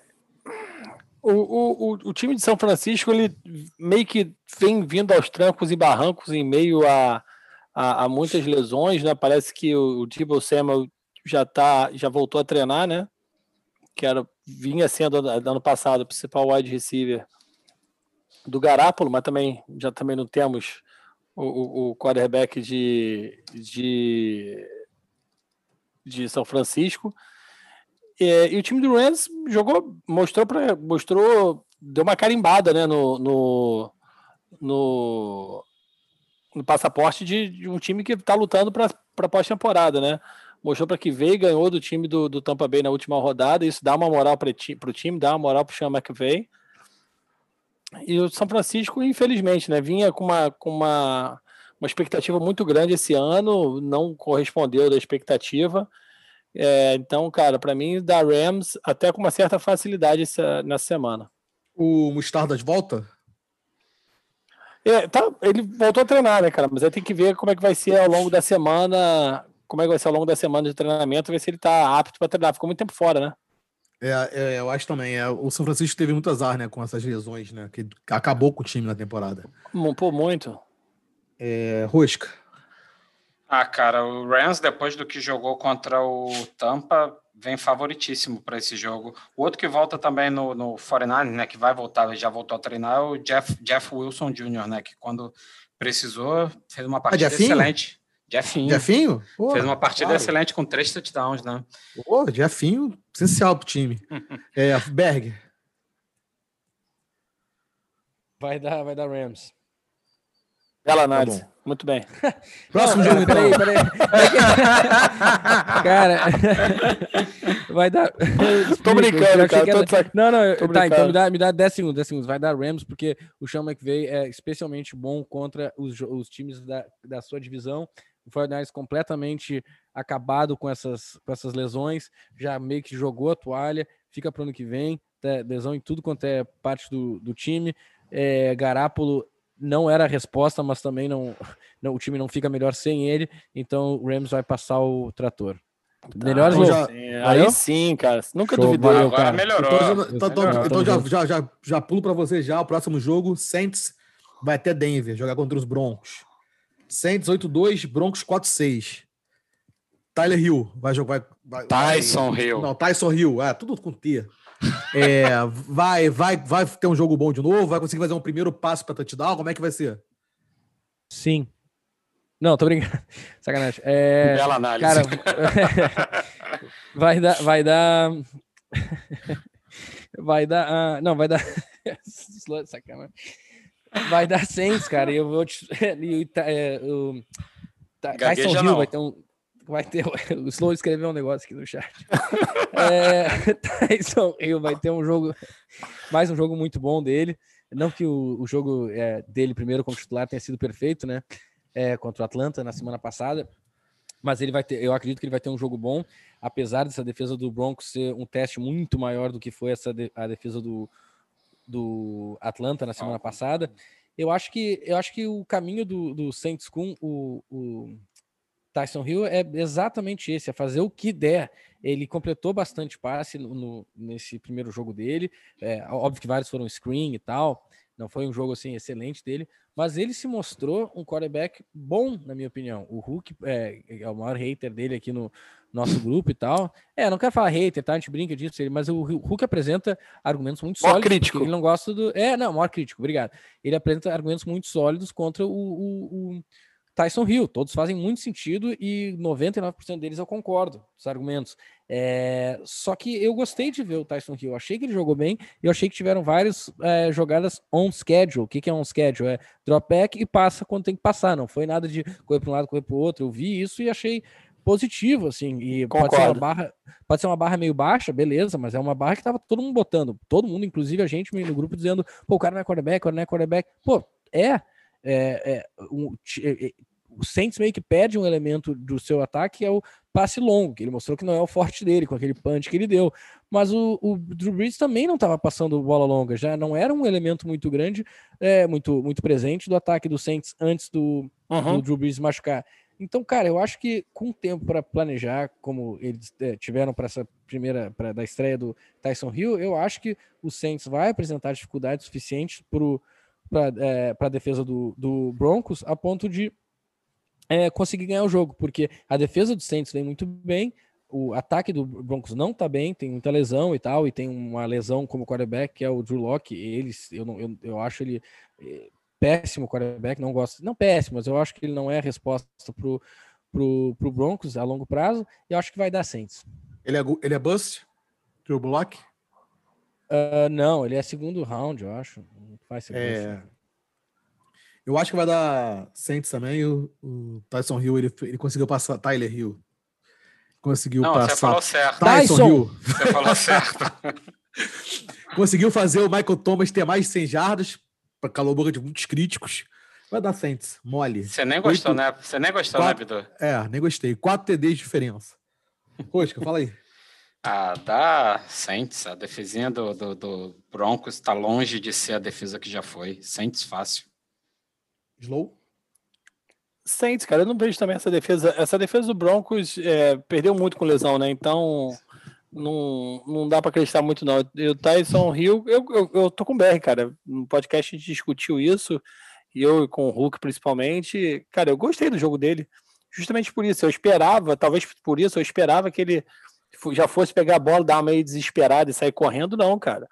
o, o, o, time de São Francisco ele meio que vem vindo aos trancos e barrancos em meio a, a, a muitas lesões, né? Parece que o, o Debo Samuel já tá, já voltou a treinar, né? Que era, vinha sendo no ano passado o principal wide receiver do Garápolo, mas também já também não temos o, o, quarterback de, de, de São Francisco. É, e o time do Rams jogou, mostrou para, mostrou, deu uma carimbada, né, no, no, no, no passaporte de, de um time que está lutando para pós-temporada, né? Mostrou para que veio, ganhou do time do, do Tampa Bay na última rodada. Isso dá uma moral para o time, dá uma moral para o Sean McVay. E o São Francisco, infelizmente, né, vinha com uma, com uma, uma expectativa muito grande esse ano, não correspondeu da expectativa. É, então, cara, para mim, da Rams até com uma certa facilidade essa, nessa semana. O Mostardas volta? É, tá, ele voltou a treinar, né, cara? Mas aí tem que ver como é que vai ser ao longo da semana, como é que vai ser ao longo da semana de treinamento, ver se ele tá apto para treinar. Ficou muito tempo fora, né? É, é, eu acho também. É, o São Francisco teve muito azar, né, com essas lesões, né? Que acabou com o time na temporada. Pô, muito. É, Rosca. Ah, cara, o Rams, depois do que jogou contra o Tampa, vem favoritíssimo para esse jogo. O outro que volta também no, no 49 né, que vai voltar, já voltou a treinar, é o Jeff, Jeff Wilson Jr., né, que quando precisou, fez uma ah, partida ah, excelente. Jeffinho. Jeffinho? Pô, fez uma partida claro. excelente com três touchdowns, né? Pô, Jeffinho, essencial pro time. é, Berg. Vai dar, vai dar Rams. Bela tá análise. Tá Muito bem. Próximo jogo, então. Peraí, peraí. cara, vai dar. Tô brincando, cara. Era... Tô... Não, não, Tô tá, então me dá, me dá 10 segundos, 10 segundos. Vai dar Rams, porque o Sean McVay é especialmente bom contra os, os times da, da sua divisão. O Fortnite completamente acabado com essas, com essas lesões, já meio que jogou a toalha, fica para o ano que vem, tá, lesão em tudo quanto é parte do, do time. É, Garápolo não era a resposta, mas também não, não, o time não fica melhor sem ele, então o Rams vai passar o trator. Tá, Melhores então já, Aí sim, cara. Nunca Show, duvidei. Valeu, cara. melhorou. Então, então, então, então já, já, já, já pulo para você já. O próximo jogo, Saints vai até Denver jogar contra os Broncos. Saints 8-2, Broncos 4-6. Tyler Hill vai jogar. Vai, Tyson vai, Hill. Não, Tyson Hill. É, tudo com T. É, vai, vai, vai ter um jogo bom de novo? Vai conseguir fazer um primeiro passo para touchdown? Como é que vai ser? Sim. Não, tô brincando. Sacanagem. É, Bela análise. Cara, vai dar. Vai dar. vai dar. Uh, não, vai dar. Sacanagem. Vai dar Saints, cara. E eu vou te. é, o, Tyson Hill vai ter um vai ter. O Slow escreveu um negócio aqui no chat. é, Tyson Hill vai ter um jogo, mais um jogo muito bom dele. Não que o, o jogo é, dele primeiro como titular tenha sido perfeito, né? É, contra o Atlanta na semana passada. Mas ele vai ter, eu acredito que ele vai ter um jogo bom, apesar dessa defesa do Broncos ser um teste muito maior do que foi essa de, a defesa do, do Atlanta na semana passada. Eu acho que eu acho que o caminho do, do Saints com o, o Tyson Hill é exatamente esse, é fazer o que der. Ele completou bastante passe no, no nesse primeiro jogo dele. É, óbvio que vários foram screen e tal. Não foi um jogo assim excelente dele, mas ele se mostrou um quarterback bom, na minha opinião. O Hulk é, é o maior hater dele aqui no nosso grupo e tal. É, não quero falar hater, tá? A gente brinca disso, mas o Hulk apresenta argumentos muito sólidos. crítico. Ele não gosta do. É, não, maior crítico, obrigado. Ele apresenta argumentos muito sólidos contra o, o, o Tyson Hill. Todos fazem muito sentido e 99% deles eu concordo, os argumentos. É, só que eu gostei de ver o Tyson Hill. Achei que ele jogou bem e eu achei que tiveram várias é, jogadas on schedule. O que, que é on schedule? É drop back e passa quando tem que passar. Não foi nada de correr para um lado, correr para o outro. Eu vi isso e achei positivo, assim. E pode ser, uma barra, pode ser uma barra meio baixa, beleza, mas é uma barra que tava todo mundo botando. Todo mundo, inclusive a gente no grupo, dizendo: pô, o cara não é quarterback, o cara não é quarterback. Pô, é. É, é, um, é, o Saints meio que perde um elemento do seu ataque, que é o passe longo, que ele mostrou que não é o forte dele, com aquele punch que ele deu. Mas o, o Drew Brees também não estava passando bola longa, já não era um elemento muito grande, é, muito, muito presente do ataque do Saints antes do, uhum. do Drew Brees machucar. Então, cara, eu acho que com tempo para planejar, como eles é, tiveram para essa primeira, para da estreia do Tyson Hill, eu acho que o Saints vai apresentar dificuldades suficientes para é, a defesa do, do Broncos, a ponto de é, conseguir ganhar o jogo, porque a defesa do Saints vem muito bem, o ataque do Broncos não tá bem, tem muita lesão e tal, e tem uma lesão como quarterback, que é o Drew Locke, eles, eu, não, eu, eu acho ele é, péssimo quarterback, não gosto, não péssimo, mas eu acho que ele não é a resposta pro, pro, pro Broncos a longo prazo, e eu acho que vai dar Saints. Ele é, ele é bust? Drew Locke? Uh, não, ele é segundo round, eu acho. Não faz ser é... Eu acho que vai dar Saints também. O, o Tyson Hill, ele, ele conseguiu passar. Tyler Hill. Conseguiu Não, passar. Você falou certo. Tyson, Tyson. Hill. Você falou certo. conseguiu fazer o Michael Thomas ter mais de 100 jardas, para calor boca de muitos críticos. Vai dar Saints, mole. Você nem gostou, Oito, né? Você nem gostou, quatro, né, Vitor? É, nem gostei. Quatro TDs de diferença. Rosca, fala aí. Ah, dá Saints. A defesinha do, do, do Broncos está longe de ser a defesa que já foi. Saints fácil. Slow? Saints, cara, eu não vejo também essa defesa. Essa defesa do Broncos é, perdeu muito com lesão, né? Então não, não dá para acreditar muito, não. O Tyson Hill, eu, eu, eu tô com o BR, cara. No podcast a gente discutiu isso, e eu com o Hulk principalmente. Cara, eu gostei do jogo dele, justamente por isso. Eu esperava, talvez por isso, eu esperava que ele já fosse pegar a bola, dar uma meio desesperado e sair correndo, não, cara.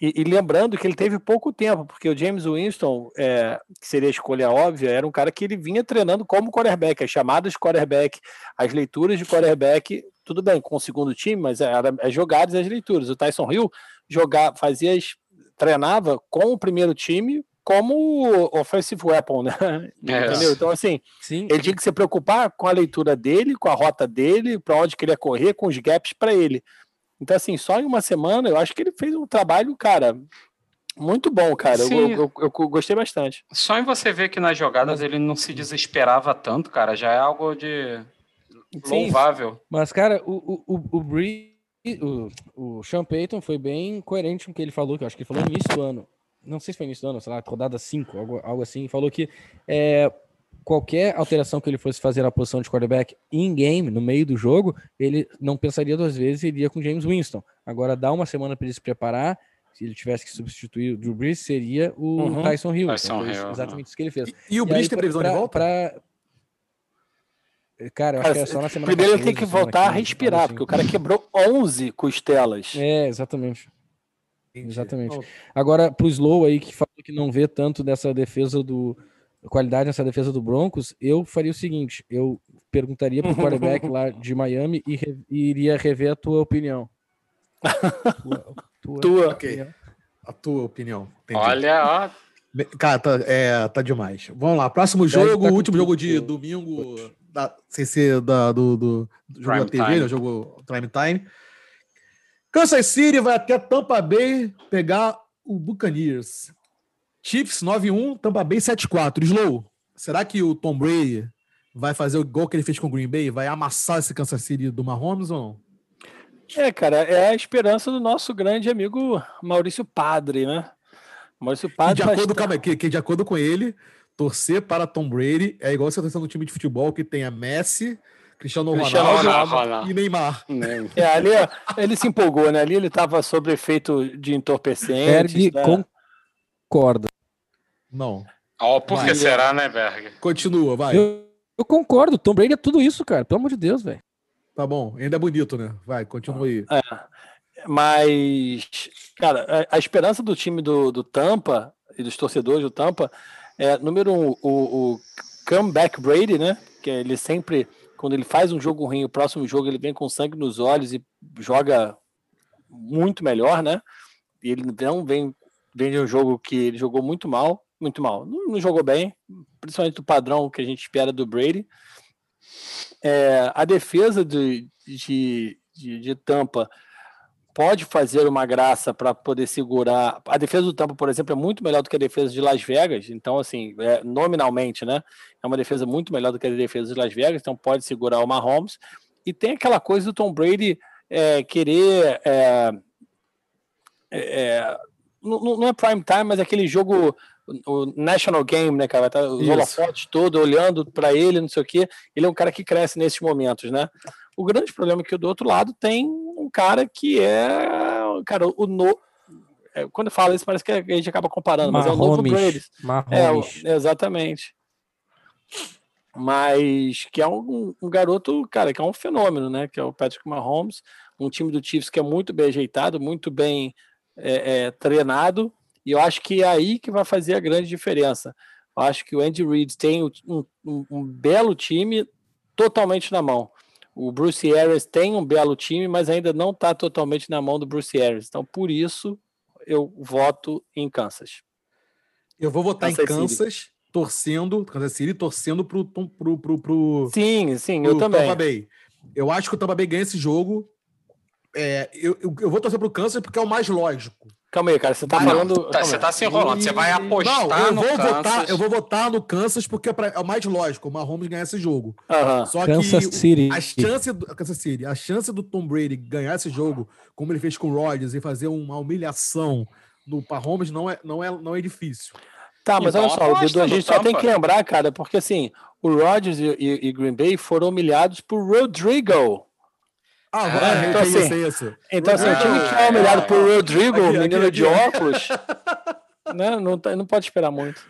E, e, lembrando que ele teve pouco tempo, porque o James Winston, é, que seria a escolha óbvia, era um cara que ele vinha treinando como quarterback, as chamadas de quarterback, as leituras de quarterback, tudo bem, com o segundo time, mas era as jogadas e as leituras. O Tyson Hill jogar, fazia, treinava com o primeiro time como offensive weapon, né? É. Entendeu? Então, assim, Sim. ele tinha que se preocupar com a leitura dele, com a rota dele, para onde queria correr, com os gaps para ele. Então, assim, só em uma semana, eu acho que ele fez um trabalho, cara, muito bom, cara. Eu, eu, eu, eu, gostei bastante. Só em você ver que nas jogadas ele não se desesperava tanto, cara, já é algo de Sim, louvável. Mas, cara, o, o, o, o, o Sean Payton foi bem coerente com o que ele falou, que eu acho que ele falou no início do ano. Não sei se foi no início do ano, sei lá, rodada 5, algo, algo assim. Falou que é, qualquer alteração que ele fosse fazer na posição de quarterback in-game, no meio do jogo, ele não pensaria duas vezes e iria com James Winston. Agora, dá uma semana para ele se preparar. Se ele tivesse que substituir o Drew Brees, seria o uhum. Tyson Hill. Tyson então, Hill exatamente uhum. isso que ele fez. E, e o Brees tem previsão pra, de volta? Pra... Cara, eu acho que é só na semana Primeiro ele tem que voltar a respirar, assim. porque o cara quebrou 11 costelas. É, exatamente. Exatamente. Agora, pro Slow aí, que falou que não vê tanto dessa defesa do, qualidade nessa defesa do Broncos, eu faria o seguinte: eu perguntaria pro quarterback lá de Miami e, re, e, iria rever a tua opinião. tua, tua, tua. Opinião. A tua opinião. Entendi. Olha, ó. Cara, tá, é, tá demais. Vamos lá, próximo jogo, tá último jogo de domingo, da, sem ser da, do, do, do jogo da TV, né, jogo Prime Time. Kansas City vai até Tampa Bay pegar o Buccaneers. Chiefs 9-1, Tampa Bay 7-4. Slow, será que o Tom Brady vai fazer o gol que ele fez com o Green Bay? Vai amassar esse Kansas City do Mahomes ou não? É, cara, é a esperança do nosso grande amigo Maurício Padre, né? Maurício Padre. de acordo, calma, que, que de acordo com ele, torcer para Tom Brady é igual você torcer no time de futebol que tem a Messi, Cristiano, Cristiano Ronaldo, Ronaldo, e Neymar. É, ali ele se empolgou, né? Ali ele estava sob efeito de entorpecentes. Berg né? concorda. Não. Ó, oh, por que será, né, Berg? Continua, vai. Eu, eu, concordo, Tom Brady é tudo isso, cara. Pelo amor de Deus, velho. Tá bom, ainda é bonito, né? Vai, continua aí. É, mas, cara, a, a, esperança do time do, do Tampa e dos torcedores do Tampa é, número um, o, o comeback Brady, né? Que ele sempre, quando ele faz um jogo ruim, o próximo jogo ele vem com sangue nos olhos e joga muito melhor, né? E ele não vem, vem de um jogo que ele jogou muito mal muito mal. Não, não, jogou bem, principalmente do padrão que a gente espera do Brady. É, a defesa de, de, de, de, Tampa pode fazer uma graça para poder segurar. A defesa do Tampa, por exemplo, é muito melhor do que a defesa de Las Vegas. Então, assim, é, nominalmente, né? É uma defesa muito melhor do que a defesa de Las Vegas. Então, pode segurar o Mahomes. E tem aquela coisa do Tom Brady é, querer. É, é, é não, não é prime time, mas aquele jogo o National Game, né, cara? Estar os holofotes todos olhando para ele, não sei o quê. Ele é um cara que cresce nesses momentos, né? O grande problema é que do outro lado tem um cara que é, cara, o no... É, quando fala isso parece que a gente acaba comparando, mas é o novo Brady. É, exatamente. Mas que é um, um, garoto, cara, que é um fenômeno, né? Que é o Patrick Mahomes, um time do Chiefs que é muito bem ajeitado, muito bem é, é, treinado e eu acho que é aí que vai fazer a grande diferença. Eu acho que o Andy Reid tem um, um, um belo time totalmente na mão. O Bruce Arians tem um belo time, mas ainda não está totalmente na mão do Bruce Arians. Então, por isso, eu voto em Kansas. Eu vou votar Kansas em Kansas, City. torcendo, Kansas City, torcendo pro, pro, pro, pro Sim, sim, pro eu também. Tampa Bay. Eu acho que o Tampa Bay ganha esse jogo. É, eu, eu, eu vou torcer pro Kansas porque é o mais lógico. Calma aí, cara, você tá falando. Tá, você tá se enrolando, você vai apostar não, eu vou no votar, Kansas. Eu vou votar no Kansas porque é, pra, é o mais lógico, o Mahomes ganhar esse jogo. Uh -huh. Só Kansas que City. a chance do Kansas City, a chance do Tom Brady ganhar esse jogo, como ele fez com o Rodgers e fazer uma humilhação no Mahomes não é, não é, não é difícil. Tá, mas Então, olha só, Dudu, a gente só tem que lembrar, cara, porque assim, o Rodgers e, e- e Green Bay foram humilhados por Rodrigo. Ah, É, vai, então, é isso, assim, é isso. Então, assim, o time que Ah, é humilhado é. por Rodrigo, Aqui, menino aqui, de aqui. óculos, né, não, tá- não pode esperar muito.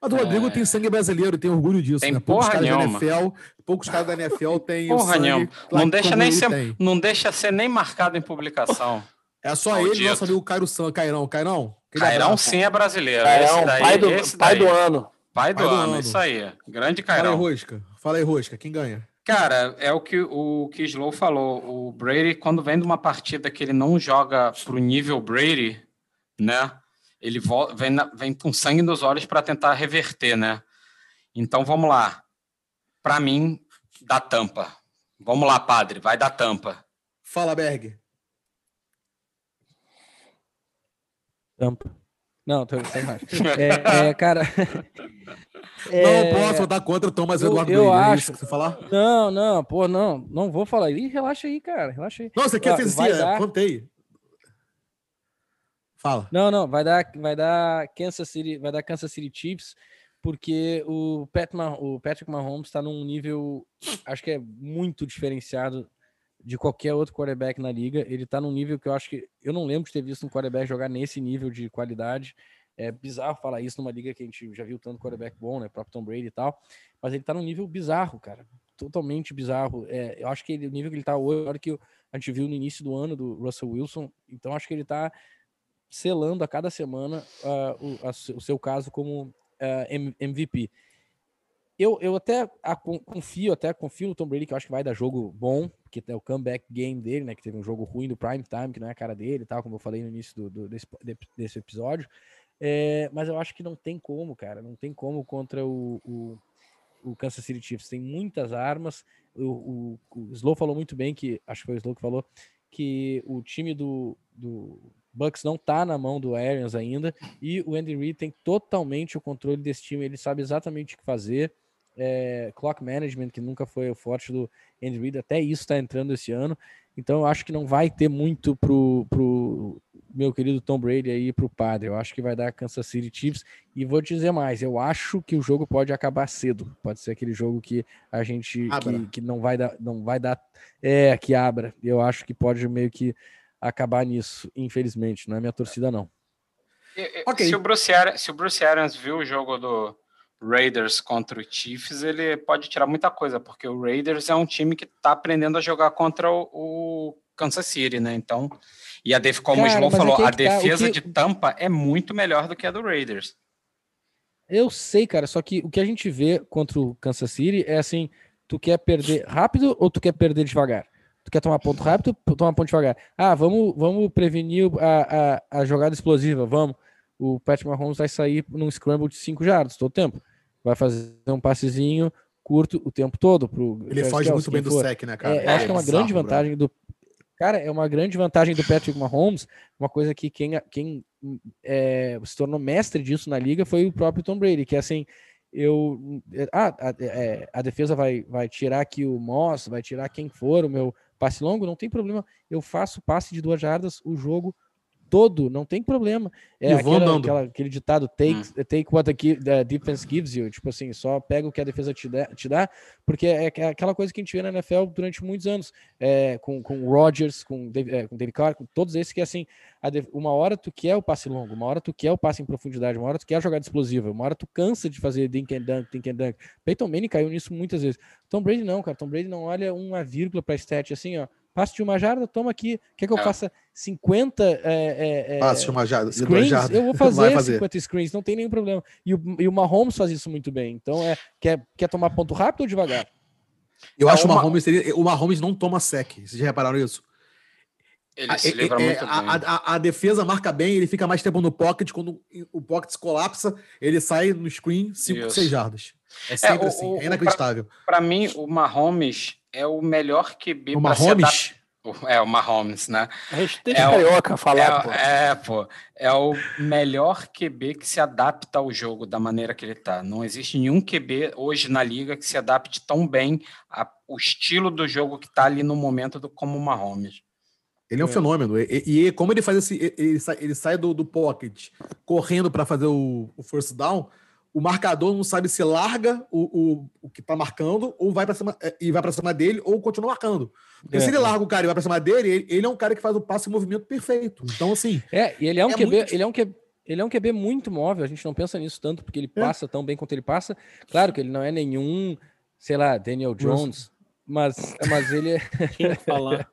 Mas o Rodrigo tem sangue brasileiro, tem orgulho disso, Tem né? Poucos caras da. NFL, poucos caras da NFL têm o Porra sangue nenhuma. Não deixa, nem ser, tem. não deixa ser nem marcado em publicação. É só Maldito. ele e nosso amigo Cairo San, Cairão. Cairão? Cairão sim é brasileiro. É, esse um daí, pai, do, esse pai do ano. Pai do Pai do ano, ano. isso aí. Grande Fala aí, Cairão. Rosca. Fala aí, Rosca. Quem ganha? Cara, é o que o que Slow falou. O Brady, quando vem de uma partida que ele não joga pro nível Brady, né? Ele vem, na- vem com sangue nos olhos para tentar reverter, né? Então vamos lá. Para mim, dá tampa. Vamos lá, padre, vai dar tampa. Fala, Berg. Tampa. Não, tô sem. É, é, cara. é, Não posso votar contra o Thomas eu- Eduardo eu Brady, é acho- isso que você falar? Não, não, pô, não, não vou falar. Ih, relaxa aí, cara, relaxa aí. Fez vai assim, dar- é, contei. Fala. Não, não, vai dar, vai dar Kansas City, vai dar Kansas City Chiefs, porque o, Pat o Patrick Mahomes está num nível, acho que é muito diferenciado de qualquer outro quarterback na liga. Ele tá num nível que eu acho que eu não lembro de ter visto um quarterback jogar nesse nível de qualidade. É bizarro falar isso numa liga que a gente já viu tanto quarterback bom, né, próprio Tom Brady e tal, mas ele tá num nível bizarro, cara. Totalmente bizarro. É, eu acho que ele- o nível que ele tá hoje, hora que a gente viu no início do ano do Russell Wilson, então acho que ele tá selando a cada semana ah, o, a o seu caso como ah, M- MVP. Eu, eu até confio, até confio no Tom Brady, que eu acho que vai dar jogo bom, porque é o comeback game dele, né? Que teve um jogo ruim do prime time, que não é a cara dele e tal, como eu falei no início do, do- desse, de- desse episódio. É, mas eu acho que não tem como, cara. Não tem como contra o, o, o Kansas City Chiefs. Tem muitas armas. O, o, o Slow falou muito bem que, acho que foi o Slow que falou, que o time do, do Bucks não tá na mão do Arians ainda. E o Andy Reid tem totalmente o controle desse time. Ele sabe exatamente o que fazer. É, clock management, que nunca foi o forte do Andy Reid, até isso está entrando esse ano. Então eu acho que não vai ter muito pro, pro meu querido Tom Brady aí pro padre. Eu acho que vai dar Kansas City Chiefs. E vou te dizer mais, eu acho que o jogo pode acabar cedo. Pode ser aquele jogo que a gente que, que não vai dar, não vai dar, é que abra. Eu acho que pode meio que acabar nisso, infelizmente. Não é minha torcida não. E- e- Ok. Se, o Bruce Arians, se o Bruce Arians viu o jogo do Raiders contra o Chiefs, ele pode tirar muita coisa, porque o Raiders é um time que está aprendendo a jogar contra o, o Kansas City, né? Então, e a def, como Cara, o mas é falou, aí a tá, o defesa que- de Tampa é muito melhor do que a do Raiders. Eu sei, cara, só que o que a gente vê contra o Kansas City é assim, tu quer perder rápido ou tu quer perder devagar? Tu quer tomar ponto rápido ou tomar ponto devagar? Ah, vamos, vamos prevenir o- a, a, a jogada explosiva, vamos. O Patrick Mahomes vai sair num scramble de 5 jardas todo tempo. Vai fazer um passezinho curto o tempo todo pro Ele Travis foge Kelce, muito bem do for. sec, né, cara? É, eu acho que é uma bizarro, grande bro. vantagem do. Cara, é uma grande vantagem do Patrick Mahomes. Uma coisa que quem, quem é, se tornou mestre disso na liga foi o próprio Tom Brady, que é assim. Eu, ah, a, é, a defesa vai, vai tirar aqui o Moss, vai tirar quem for, o meu passe longo, não tem problema. Eu faço passe de duas jardas o jogo todo, não tem problema. É E aquela- aquela- aquele ditado take, take what the, defense gives you, tipo assim, só pega o que a defesa te dá, te dá porque é é aquela coisa que a gente vê na NFL durante muitos anos, é, com, com o Rodgers, com, Dave- é, com David Carr, com todos esses que assim, uma hora tu quer o passe longo, uma hora tu quer o passe em profundidade, uma hora tu quer a jogada explosiva, uma hora tu cansa de fazer dink and dunk, dink and dunk. Peyton Manning caiu nisso muitas vezes. Tom Brady não, cara, Tom Brady não olha uma vírgula para stat, assim, ó, passe de uma jarda, toma aqui, quer que eu É. faça 50 é, é, é, Passa de uma jarda, screens, jardas. eu vou fazer, fazer. 50 screens, não tem nenhum problema. E o, e o Mahomes faz isso muito bem. Então, é quer, quer tomar ponto rápido ou devagar? Eu É, acho que o Mahomes, seria, o Mahomes não toma sec. Vocês já repararam isso? Ele A, se é- livra é- muito a- bem. a- a- a defesa marca bem, ele fica mais tempo no pocket. Quando o pocket se colapsa, ele sai no screen 5, Isso. 6 jardas. É sempre o- assim, o- é inacreditável. Para mim, o Mahomes é o melhor QB O pra se Mahomes, adaptar- É, o Mahomes, né? Deixa deixa É o Carioca falar, pô. É, é, pô, é o melhor QB que se adapta ao jogo da maneira que ele tá. Não existe nenhum QB hoje na liga que se adapte tão bem ao estilo do jogo que tá ali no momento do, como o Mahomes. Ele é um É. fenômeno. E, e- e como ele faz esse. Ele sai, ele sai do, do pocket correndo para fazer o, o first down, o marcador não sabe se larga o, o, o que tá marcando ou vai para cima é, e vai para cima dele ou continua marcando. Porque É. se ele larga o cara e vai para cima dele, ele, ele é um cara que faz o passe em movimento perfeito. Então, assim, É, e ele é um É QB, muito- ele é um QB, ele é um QB muito móvel, a gente não pensa nisso tanto porque ele É. passa tão bem quanto ele passa. Claro que ele não é nenhum, sei lá, Daniel Jones, mas mas ele é falar?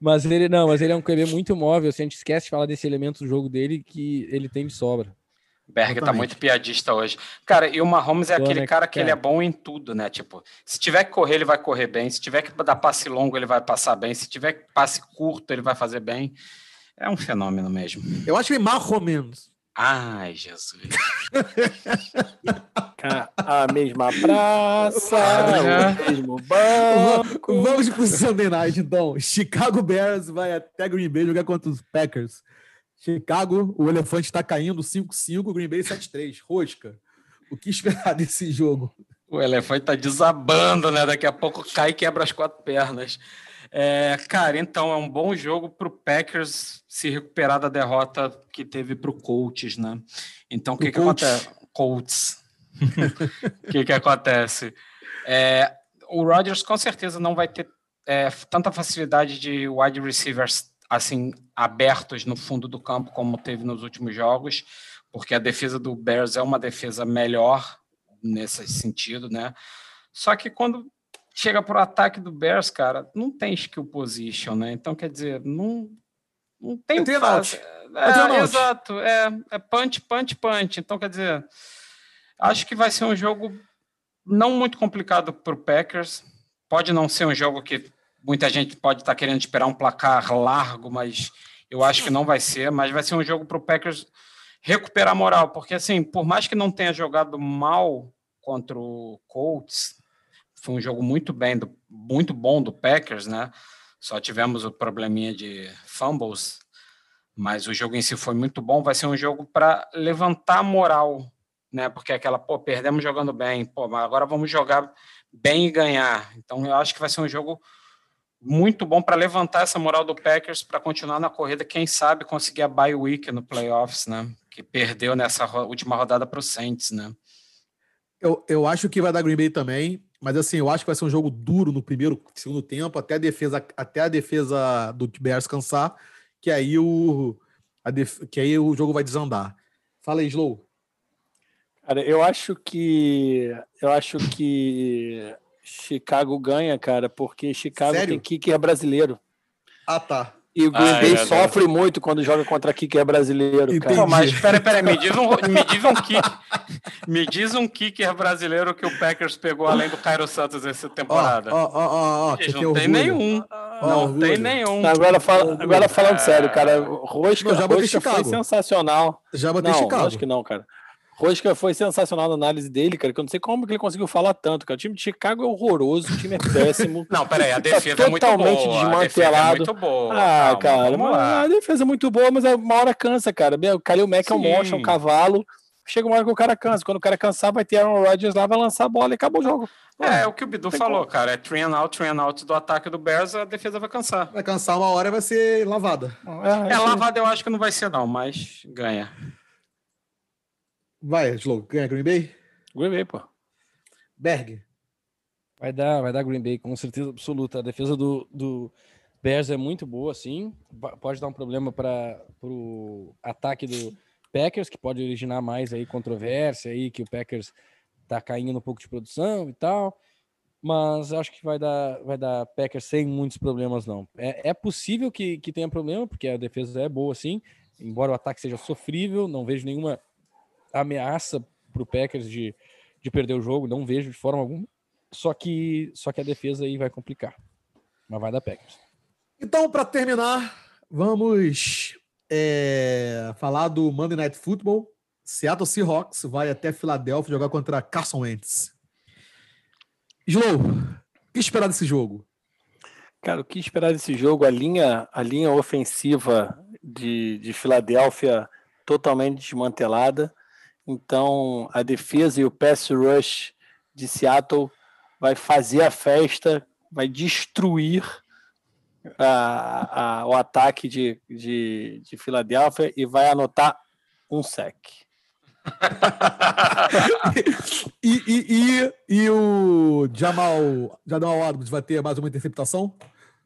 Mas ele não, mas ele é um QB muito móvel. assim, a gente esquece de falar desse elemento do jogo dele que ele tem de sobra. Berg tá muito piadista hoje. Cara, e o Mahomes é Tô, aquele né, cara que cara? ele é bom em tudo, né? Tipo, se tiver que correr, ele vai correr bem. Se tiver que dar passe longo, ele vai passar bem. Se tiver que passe curto, ele vai fazer bem. É um fenômeno mesmo. eu acho ou menos. Ai, Jesus. A mesma praça, Ah. o mesmo banco. Vamos pro Sunday Night, então. Chicago Bears vai até Green Bay jogar contra os Packers. Chicago, o elefante está caindo 5-5, Green Bay 7-3. Rosca. O que esperar desse jogo? O elefante tá desabando, né? Daqui a pouco cai e quebra as quatro pernas. É, cara, então é um bom jogo para o Packers se recuperar da derrota que teve para o Colts, né? Então, o que, que acontece? Colts. O que, que acontece? É, o Rodgers com certeza não vai ter é, tanta facilidade de wide receivers assim abertos no fundo do campo como teve nos últimos jogos, porque a defesa do Bears é uma defesa melhor nesse sentido, né? Só que quando chega para o ataque do Bears, cara, não tem skill position, né? Então, quer dizer, não, não tem É. É É, exato, é, é punch, punch, punch. Então, quer dizer, acho que vai ser um jogo não muito complicado para o Packers. Pode não ser um jogo que muita gente pode estar querendo esperar um placar largo, mas eu acho que não vai ser. Mas vai ser um jogo para o Packers recuperar moral, porque assim, por mais que não tenha jogado mal contra o Colts, foi um jogo muito bem, do, muito bom do Packers, né? Só tivemos o probleminha de fumbles, mas o jogo em si foi muito bom. Vai ser um jogo para levantar a moral, né? Porque é aquela, pô, perdemos jogando bem, pô, mas agora vamos jogar bem e ganhar. Então eu acho que vai ser um jogo muito bom para levantar essa moral do Packers para continuar na corrida, quem sabe conseguir a bye week no playoffs, né? Que perdeu nessa ro- última rodada para o Saints, né? Eu, eu acho que vai dar Green Bay também, mas assim, eu acho que vai ser um jogo duro no primeiro, segundo tempo, até a defesa, até a defesa do Bears cansar, que aí o, a def- que aí o jogo vai desandar. Fala aí, Slow. Cara, eu acho que eu acho que Chicago ganha, cara, porque Chicago Sério? tem kicker brasileiro. Ah, tá. E o Green Ah, Bay é, sofre muito quando joga contra kicker brasileiro, Entendi. cara. Pô, mas peraí, peraí, me diz um, me diz um kick, me diz um kicker brasileiro que o Packers pegou além do Cairo Santos essa temporada. ó, ó, ó, ó, Gente, que não tem nenhum. Não orgulho. tem nenhum. Agora, fala, agora falando sério, cara, Rosca, Não, já botei Rosca foi Chicago. sensacional. Já botei Não, Chicago. acho que não, cara. Rosca foi sensacional na análise dele, cara, que eu não sei como que ele conseguiu falar tanto, cara. O time de Chicago é horroroso, o time é péssimo. Não, peraí, a Tá defesa é muito totalmente boa. A defesa é desmantelado. muito boa. Ah, Calma, cara, vamos mas lá. a defesa é muito boa, mas uma hora cansa, cara. O Kalil Mack é um monstro, é um cavalo. Chega uma hora que o cara cansa. Quando o cara cansar, vai ter Aaron Rodgers lá, vai lançar a bola e acabou o jogo. É, é o que o Bidu falou, cara. É train and out, train and out do ataque do Bears, a defesa vai cansar. Vai cansar uma hora e vai ser lavada. É, É, isso- lavada eu acho que não vai ser, não, mas ganha. Vai, Slow. Ganha Green Bay? Green Bay, pô. Berg. Vai dar, vai dar Green Bay, com certeza absoluta. A defesa do, do Bears é muito boa, sim. Pode dar um problema para o ataque do Packers, que pode originar mais aí controvérsia aí, que o Packers tá caindo um pouco de produção e tal. Mas acho que vai dar, vai dar Packers sem muitos problemas, não. É, é possível que, que tenha problema, porque a defesa é boa, sim. Embora o ataque seja sofrível, não vejo nenhuma ameaça para o Packers de, de perder o jogo, não vejo de forma alguma. Só que, só que a defesa aí vai complicar. Mas vai dar Packers. Então, para terminar, vamos é, falar do Monday Night Football. Seattle Seahawks vai até Filadélfia jogar contra Carson Wentz. Slow, o que esperar desse jogo? Cara, o que esperar desse jogo? A linha, a linha ofensiva de, de Filadélfia totalmente desmantelada. Então, a defesa e o pass rush de Seattle vai fazer a festa, vai destruir a, a, o ataque de, de, de Filadélfia e vai anotar um sec. e, e, e, e, o Jamal, Jamal Adams vai ter mais uma interceptação?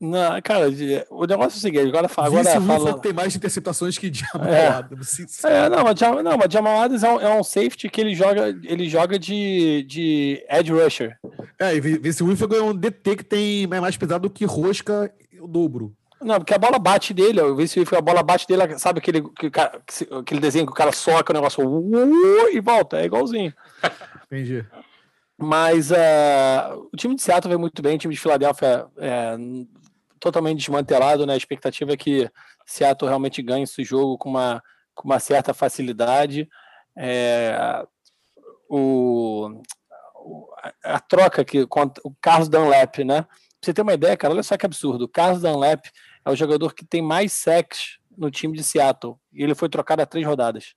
Não, cara, o negócio é o seguinte, agora, agora fala... tem mais interceptaçõe que Jamal é. Adams. É, não, mas, Jamal, não, mas Jamal Adams é um, é um, safety que ele joga, ele joga de, de edge rusher. É, e Vince Wilson é um DT que tem é mais pesado do que rosca o dobro. Não, porque a bola bate dele, o Vince Wilson, a bola bate dele, sabe aquele, aquele desenho que o cara soca o negócio e volta, é igualzinho. Entendi. Mas uh, o time de Seattle veio muito bem, o time de Filadélfia é, totalmente desmantelado, né? A expectativa é que Seattle realmente ganhe esse jogo com uma, com uma certa facilidade. É, o, a, troca que o Carlos Dunlap, né? Pra você ter uma ideia, cara, olha só que absurdo. O Carlos Dunlap é o jogador que tem mais sacks no time de Seattle e ele foi trocado a três rodadas.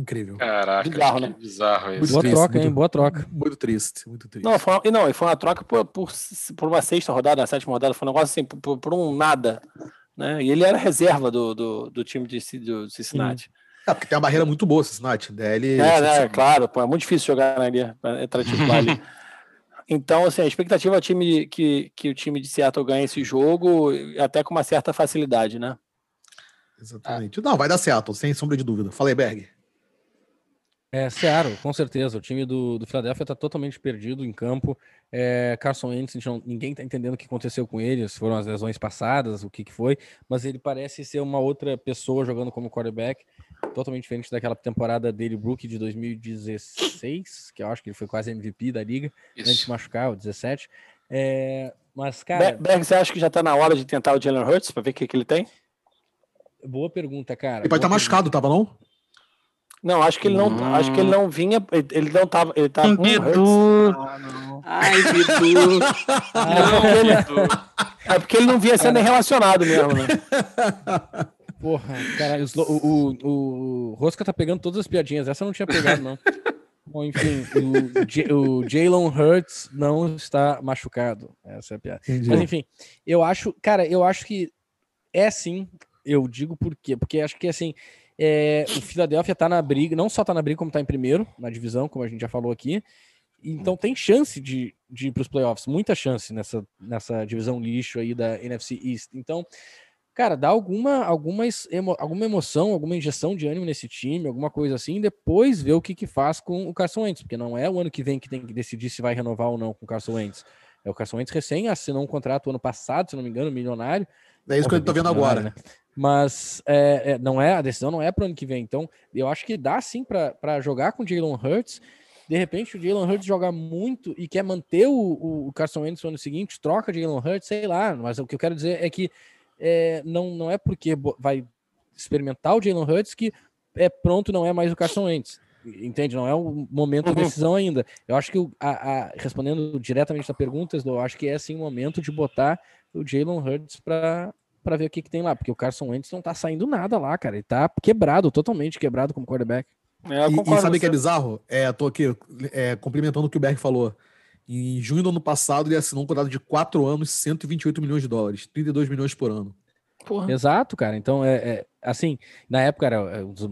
Incrível. Caraca, bizarro, né? bizarro isso. Boa triste, troca, muito, hein? Boa troca. Muito triste, muito triste. Não, foi uma, não, foi uma troca por, por, por uma sexta rodada, uma sétima rodada, foi um negócio assim, por, por um nada. Né? E ele era reserva do, do, do time de, do Cincinnati. É, porque tem uma barreira muito boa, Cincinnati. DL, é, né, claro, pô, é muito difícil jogar ali, entrar titular ali. Então, assim, a expectativa é o time que, que o time de Seattle ganhe esse jogo, até com uma certa facilidade, né? Exatamente. Ah. Não, vai dar Seattle, sem sombra de dúvida. Falei, Berg. É, Seattle, com certeza. O time do, do Philadelphia está totalmente perdido em campo. É, Carson Wentz, não, ninguém está entendendo o que aconteceu com ele, se foram as lesões passadas, o que, que foi, mas ele parece ser uma outra pessoa jogando como quarterback, totalmente diferente daquela temporada dele, Brook, de 2016, que eu acho que ele foi quase MVP da liga, Isso. antes de machucar, o 17. É, mas, cara. Berg, você acha que já está na hora de tentar o Jalen Hurts para ver o que, que ele tem? Boa pergunta, cara. Ele pode estar tá machucado, tava não? Não, acho que ele não, hum. acho que ele não vinha, ele não tava, ele tava com Bidu. Ah, não. Ai, Bidu. é porque ele não vinha sendo relacionado mesmo, né? Porra, cara, o, o, o, Rosca tá pegando todas as piadinhas, essa eu não tinha pegado, não. Bom, enfim, o, o Jalen Hurts não está machucado. Essa é a piada. Entendi. Mas enfim, eu acho, cara, eu acho que é sim. Eu digo por quê? Porque acho que assim, é, o Philadelphia tá na briga, não só tá na briga, como tá em primeiro na divisão, como a gente já falou aqui. Então tem chance de, de ir para os playoffs, muita chance nessa, nessa divisão lixo aí da NFC East. Então, cara, dá alguma, alguma, emo, alguma emoção, alguma injeção de ânimo nesse time, alguma coisa assim, e depois ver o que, que faz com o Carson Wentz, porque não é o ano que vem que tem que decidir se vai renovar ou não com o Carson Wentz. É o Carson Wentz recém assinou um contrato ano passado, se não me engano, milionário. É isso que eu tô vendo agora, né? Mas é, é, não é a decisão não é para o ano que vem. Então, eu acho que dá sim para jogar com o Jalen Hurts. De repente, o Jalen Hurts joga muito e quer manter o, o Carson Wentz no ano seguinte, troca Jalen Hurts, sei lá. Mas o que eu quero dizer é que é, não, não é porque vai experimentar o Jalen Hurts que é pronto, não é mais o Carson Wentz. Entende? Não é o momento da uhum. decisão ainda. Eu acho que, a, a, respondendo diretamente a perguntas, eu acho que é sim o momento de botar o Jalen Hurts para para ver o que, que tem lá, porque o Carson Wentz não tá saindo nada lá, cara. Ele tá quebrado, totalmente quebrado como quarterback. É, e, e, sabe o que é bizarro? É, tô aqui é, complementando o que o Berg falou. Em junho do ano passado, ele assinou um contrato de 4 anos, 128 milhões de dólares, 32 milhões por ano. Porra. Exato, cara. Então, é, é, assim, na época era é, um dos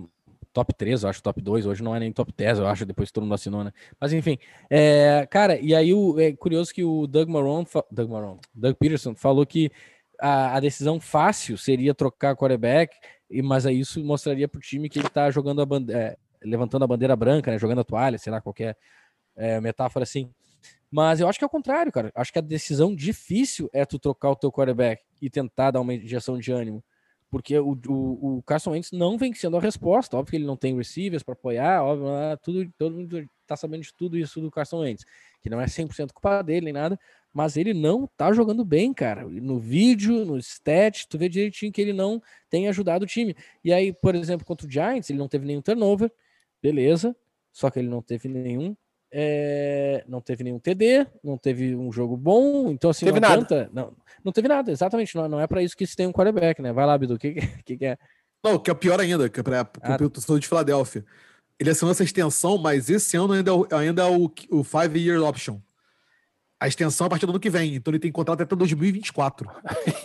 top 3, eu acho, top 2, hoje não é nem top 10, eu acho, depois todo mundo assinou, né? Mas enfim, é, cara, e aí o, é curioso que o Doug Marrone, Doug Marrone, Doug Peterson falou que a, a decisão fácil seria trocar quarterback, e, mas aí isso mostraria para o time que ele está jogando a bandeira, é, levantando a bandeira branca, né, jogando a toalha, sei lá, qualquer é, metáfora assim. Mas eu acho que é o contrário, cara. Acho que a decisão difícil é tu trocar o teu quarterback e tentar dar uma injeção de ânimo. Porque o, o, o Carson Wentz não vem sendo a resposta. Óbvio que ele não tem receivers para apoiar, óbvio, tudo, todo mundo tá sabendo de tudo isso do Carson Wentz. Que não é 100% culpa dele nem nada, mas ele não tá jogando bem, cara. No vídeo, no stat, tu vê direitinho que ele não tem ajudado o time. E aí, por exemplo, contra o Giants, ele não teve nenhum turnover, beleza, só que ele não teve nenhum é, não teve nenhum TD, não teve um jogo bom, então assim, teve não nada. Não, não teve nada, exatamente, não, não é para isso que se tem um quarterback, né? Vai lá, Bidu, o que, que, que, é? Não, que é pior ainda, que é para ah. o torcedor de Filadélfia. Ele assinou essa extensão, mas esse ano ainda, é ainda é o, o five-year option. A extensão a partir do ano que vem. Então ele tem contrato até 2024.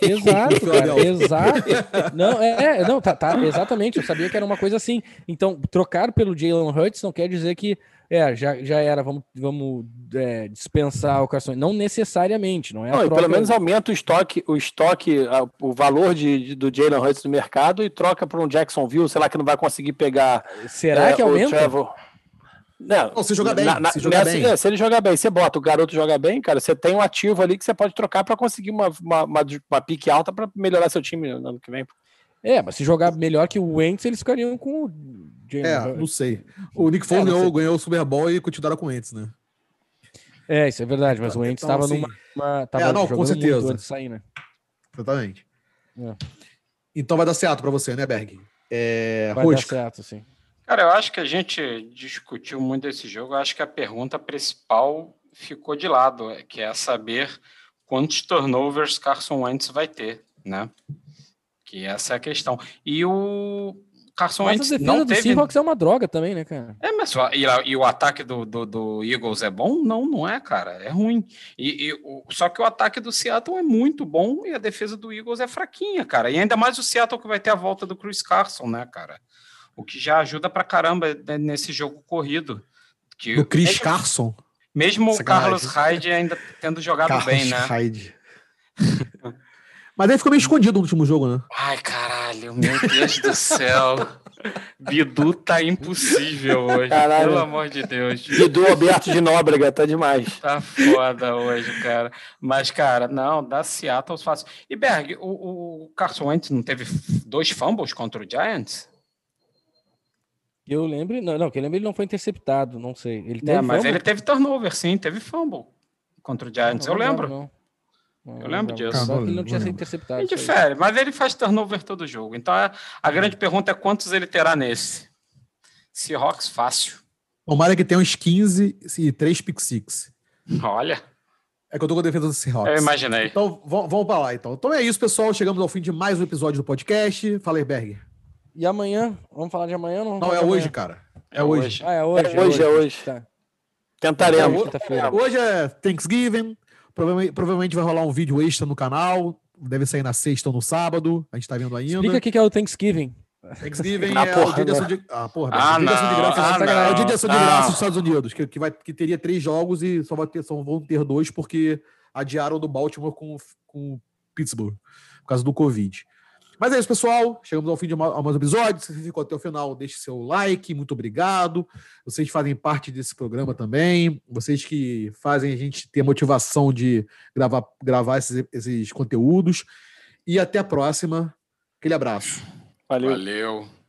Exato, cara, exato. Não, é, é, não, tá, tá, exatamente. Eu sabia que era uma coisa assim. Então, trocar pelo Jalen Hurts não quer dizer que é, já, já era, vamos, vamos é, dispensar o Carson. Não necessariamente, não é? Não, troca... Pelo menos aumenta o estoque, o estoque, o valor de, de do Jalen Hurts no mercado e troca para um Jacksonville, sei lá, que não vai conseguir pegar. Será é, que aumenta? Não, não, se jogar bem, na, se, jogar bem. É, se ele jogar bem, você bota o garoto jogar bem, cara, você tem um ativo ali que você pode trocar para conseguir uma, uma, uma, uma, pique alta para melhorar seu time no ano que vem. É, mas se jogar melhor que o Wentz, eles ficariam com o Jalen É, não sei. O Nick Foles é, ganhou, ganhou o Super Bowl e continuaram com o Wentz, né? É, isso é verdade, mas o Wentz estava então, assim, numa. Tava é, não, com certeza. antes de sair, né? Exatamente. É. Então vai dar certo para você, né, Berg? É, vai Rosca. dar certo, sim. Cara, eu acho que a gente discutiu muito desse jogo. Eu acho que a pergunta principal ficou de lado, que é saber quantos turnovers Carson Wentz vai ter, né? Que essa é a questão. E o Carson mas Wentz a não do teve... Seahawks é uma droga também, né, cara? É, mas e, e o ataque do, do, do, Eagles é bom? Não, não é, cara. É ruim. E, e o, só que o ataque do Seattle é muito bom e a defesa do Eagles é fraquinha, cara. E ainda mais o Seattle que vai ter a volta do Chris Carson, né, cara? O que já ajuda pra caramba né, nesse jogo corrido. Que, o Chris mesmo, Carson. Mesmo o Carlos Hyde ainda tendo jogado Carlos bem, né? Hyde. Mas ele ficou meio escondido no último jogo, né? Ai, caralho, meu Deus do céu. Bidu tá impossível hoje, caralho. pelo amor de Deus. Bidu aberto de Nóbrega, tá demais. Tá foda hoje, cara. Mas, cara, não, dá Seattle fácil. E Berg, o, o Carson Wentz não teve dois fumbles contra o Giants? Eu lembro, não, não, que eu lembro ele não foi interceptado, não sei. Ele teve é, mas fumble? ele teve turnover, sim, teve fumble contra o Giants, não, eu lembro. Não, não. eu lembro disso. ele não tinha sido interceptado. Ele difere, mas ele faz turnover todo jogo. Então a, a grande pergunta é quantos ele terá nesse. Seahawks, fácil. Tomara que tenha uns 15 e 3 pick six. Olha. É que eu tô com a defesa do Seahawks. Eu imaginei. Então, vamos para lá, então. Então é isso, pessoal. Chegamos ao fim de mais um episódio do podcast. Fala aí, Berg. E amanhã? Vamos falar de amanhã? Não, não é hoje, cara. É, é hoje. Ah, é hoje. É hoje, é hoje. Tá. Tentaremos. É, hoje é Thanksgiving. Provavelmente, provavelmente vai rolar um vídeo extra no canal. Deve sair na sexta ou no sábado. A gente tá vendo ainda. Explica o que é o Thanksgiving. Thanksgiving ah, é porra, o dia de ação de, ah, porra, ah, dia de graça. Ah, é o dia de ação de graça dos Estados Unidos, que, que, vai, que teria três jogos e só, vai ter, só vão ter dois porque adiaram do Baltimore com, com Pittsburgh, por causa do Covid. Mas é isso, pessoal. Chegamos ao fim de mais um episódio. Se você ficou até o final, deixe seu like. Muito obrigado. Vocês fazem parte desse programa também. Vocês que fazem a gente ter a motivação de gravar, gravar esses, esses conteúdos. E até a próxima. Aquele abraço. Valeu. Valeu.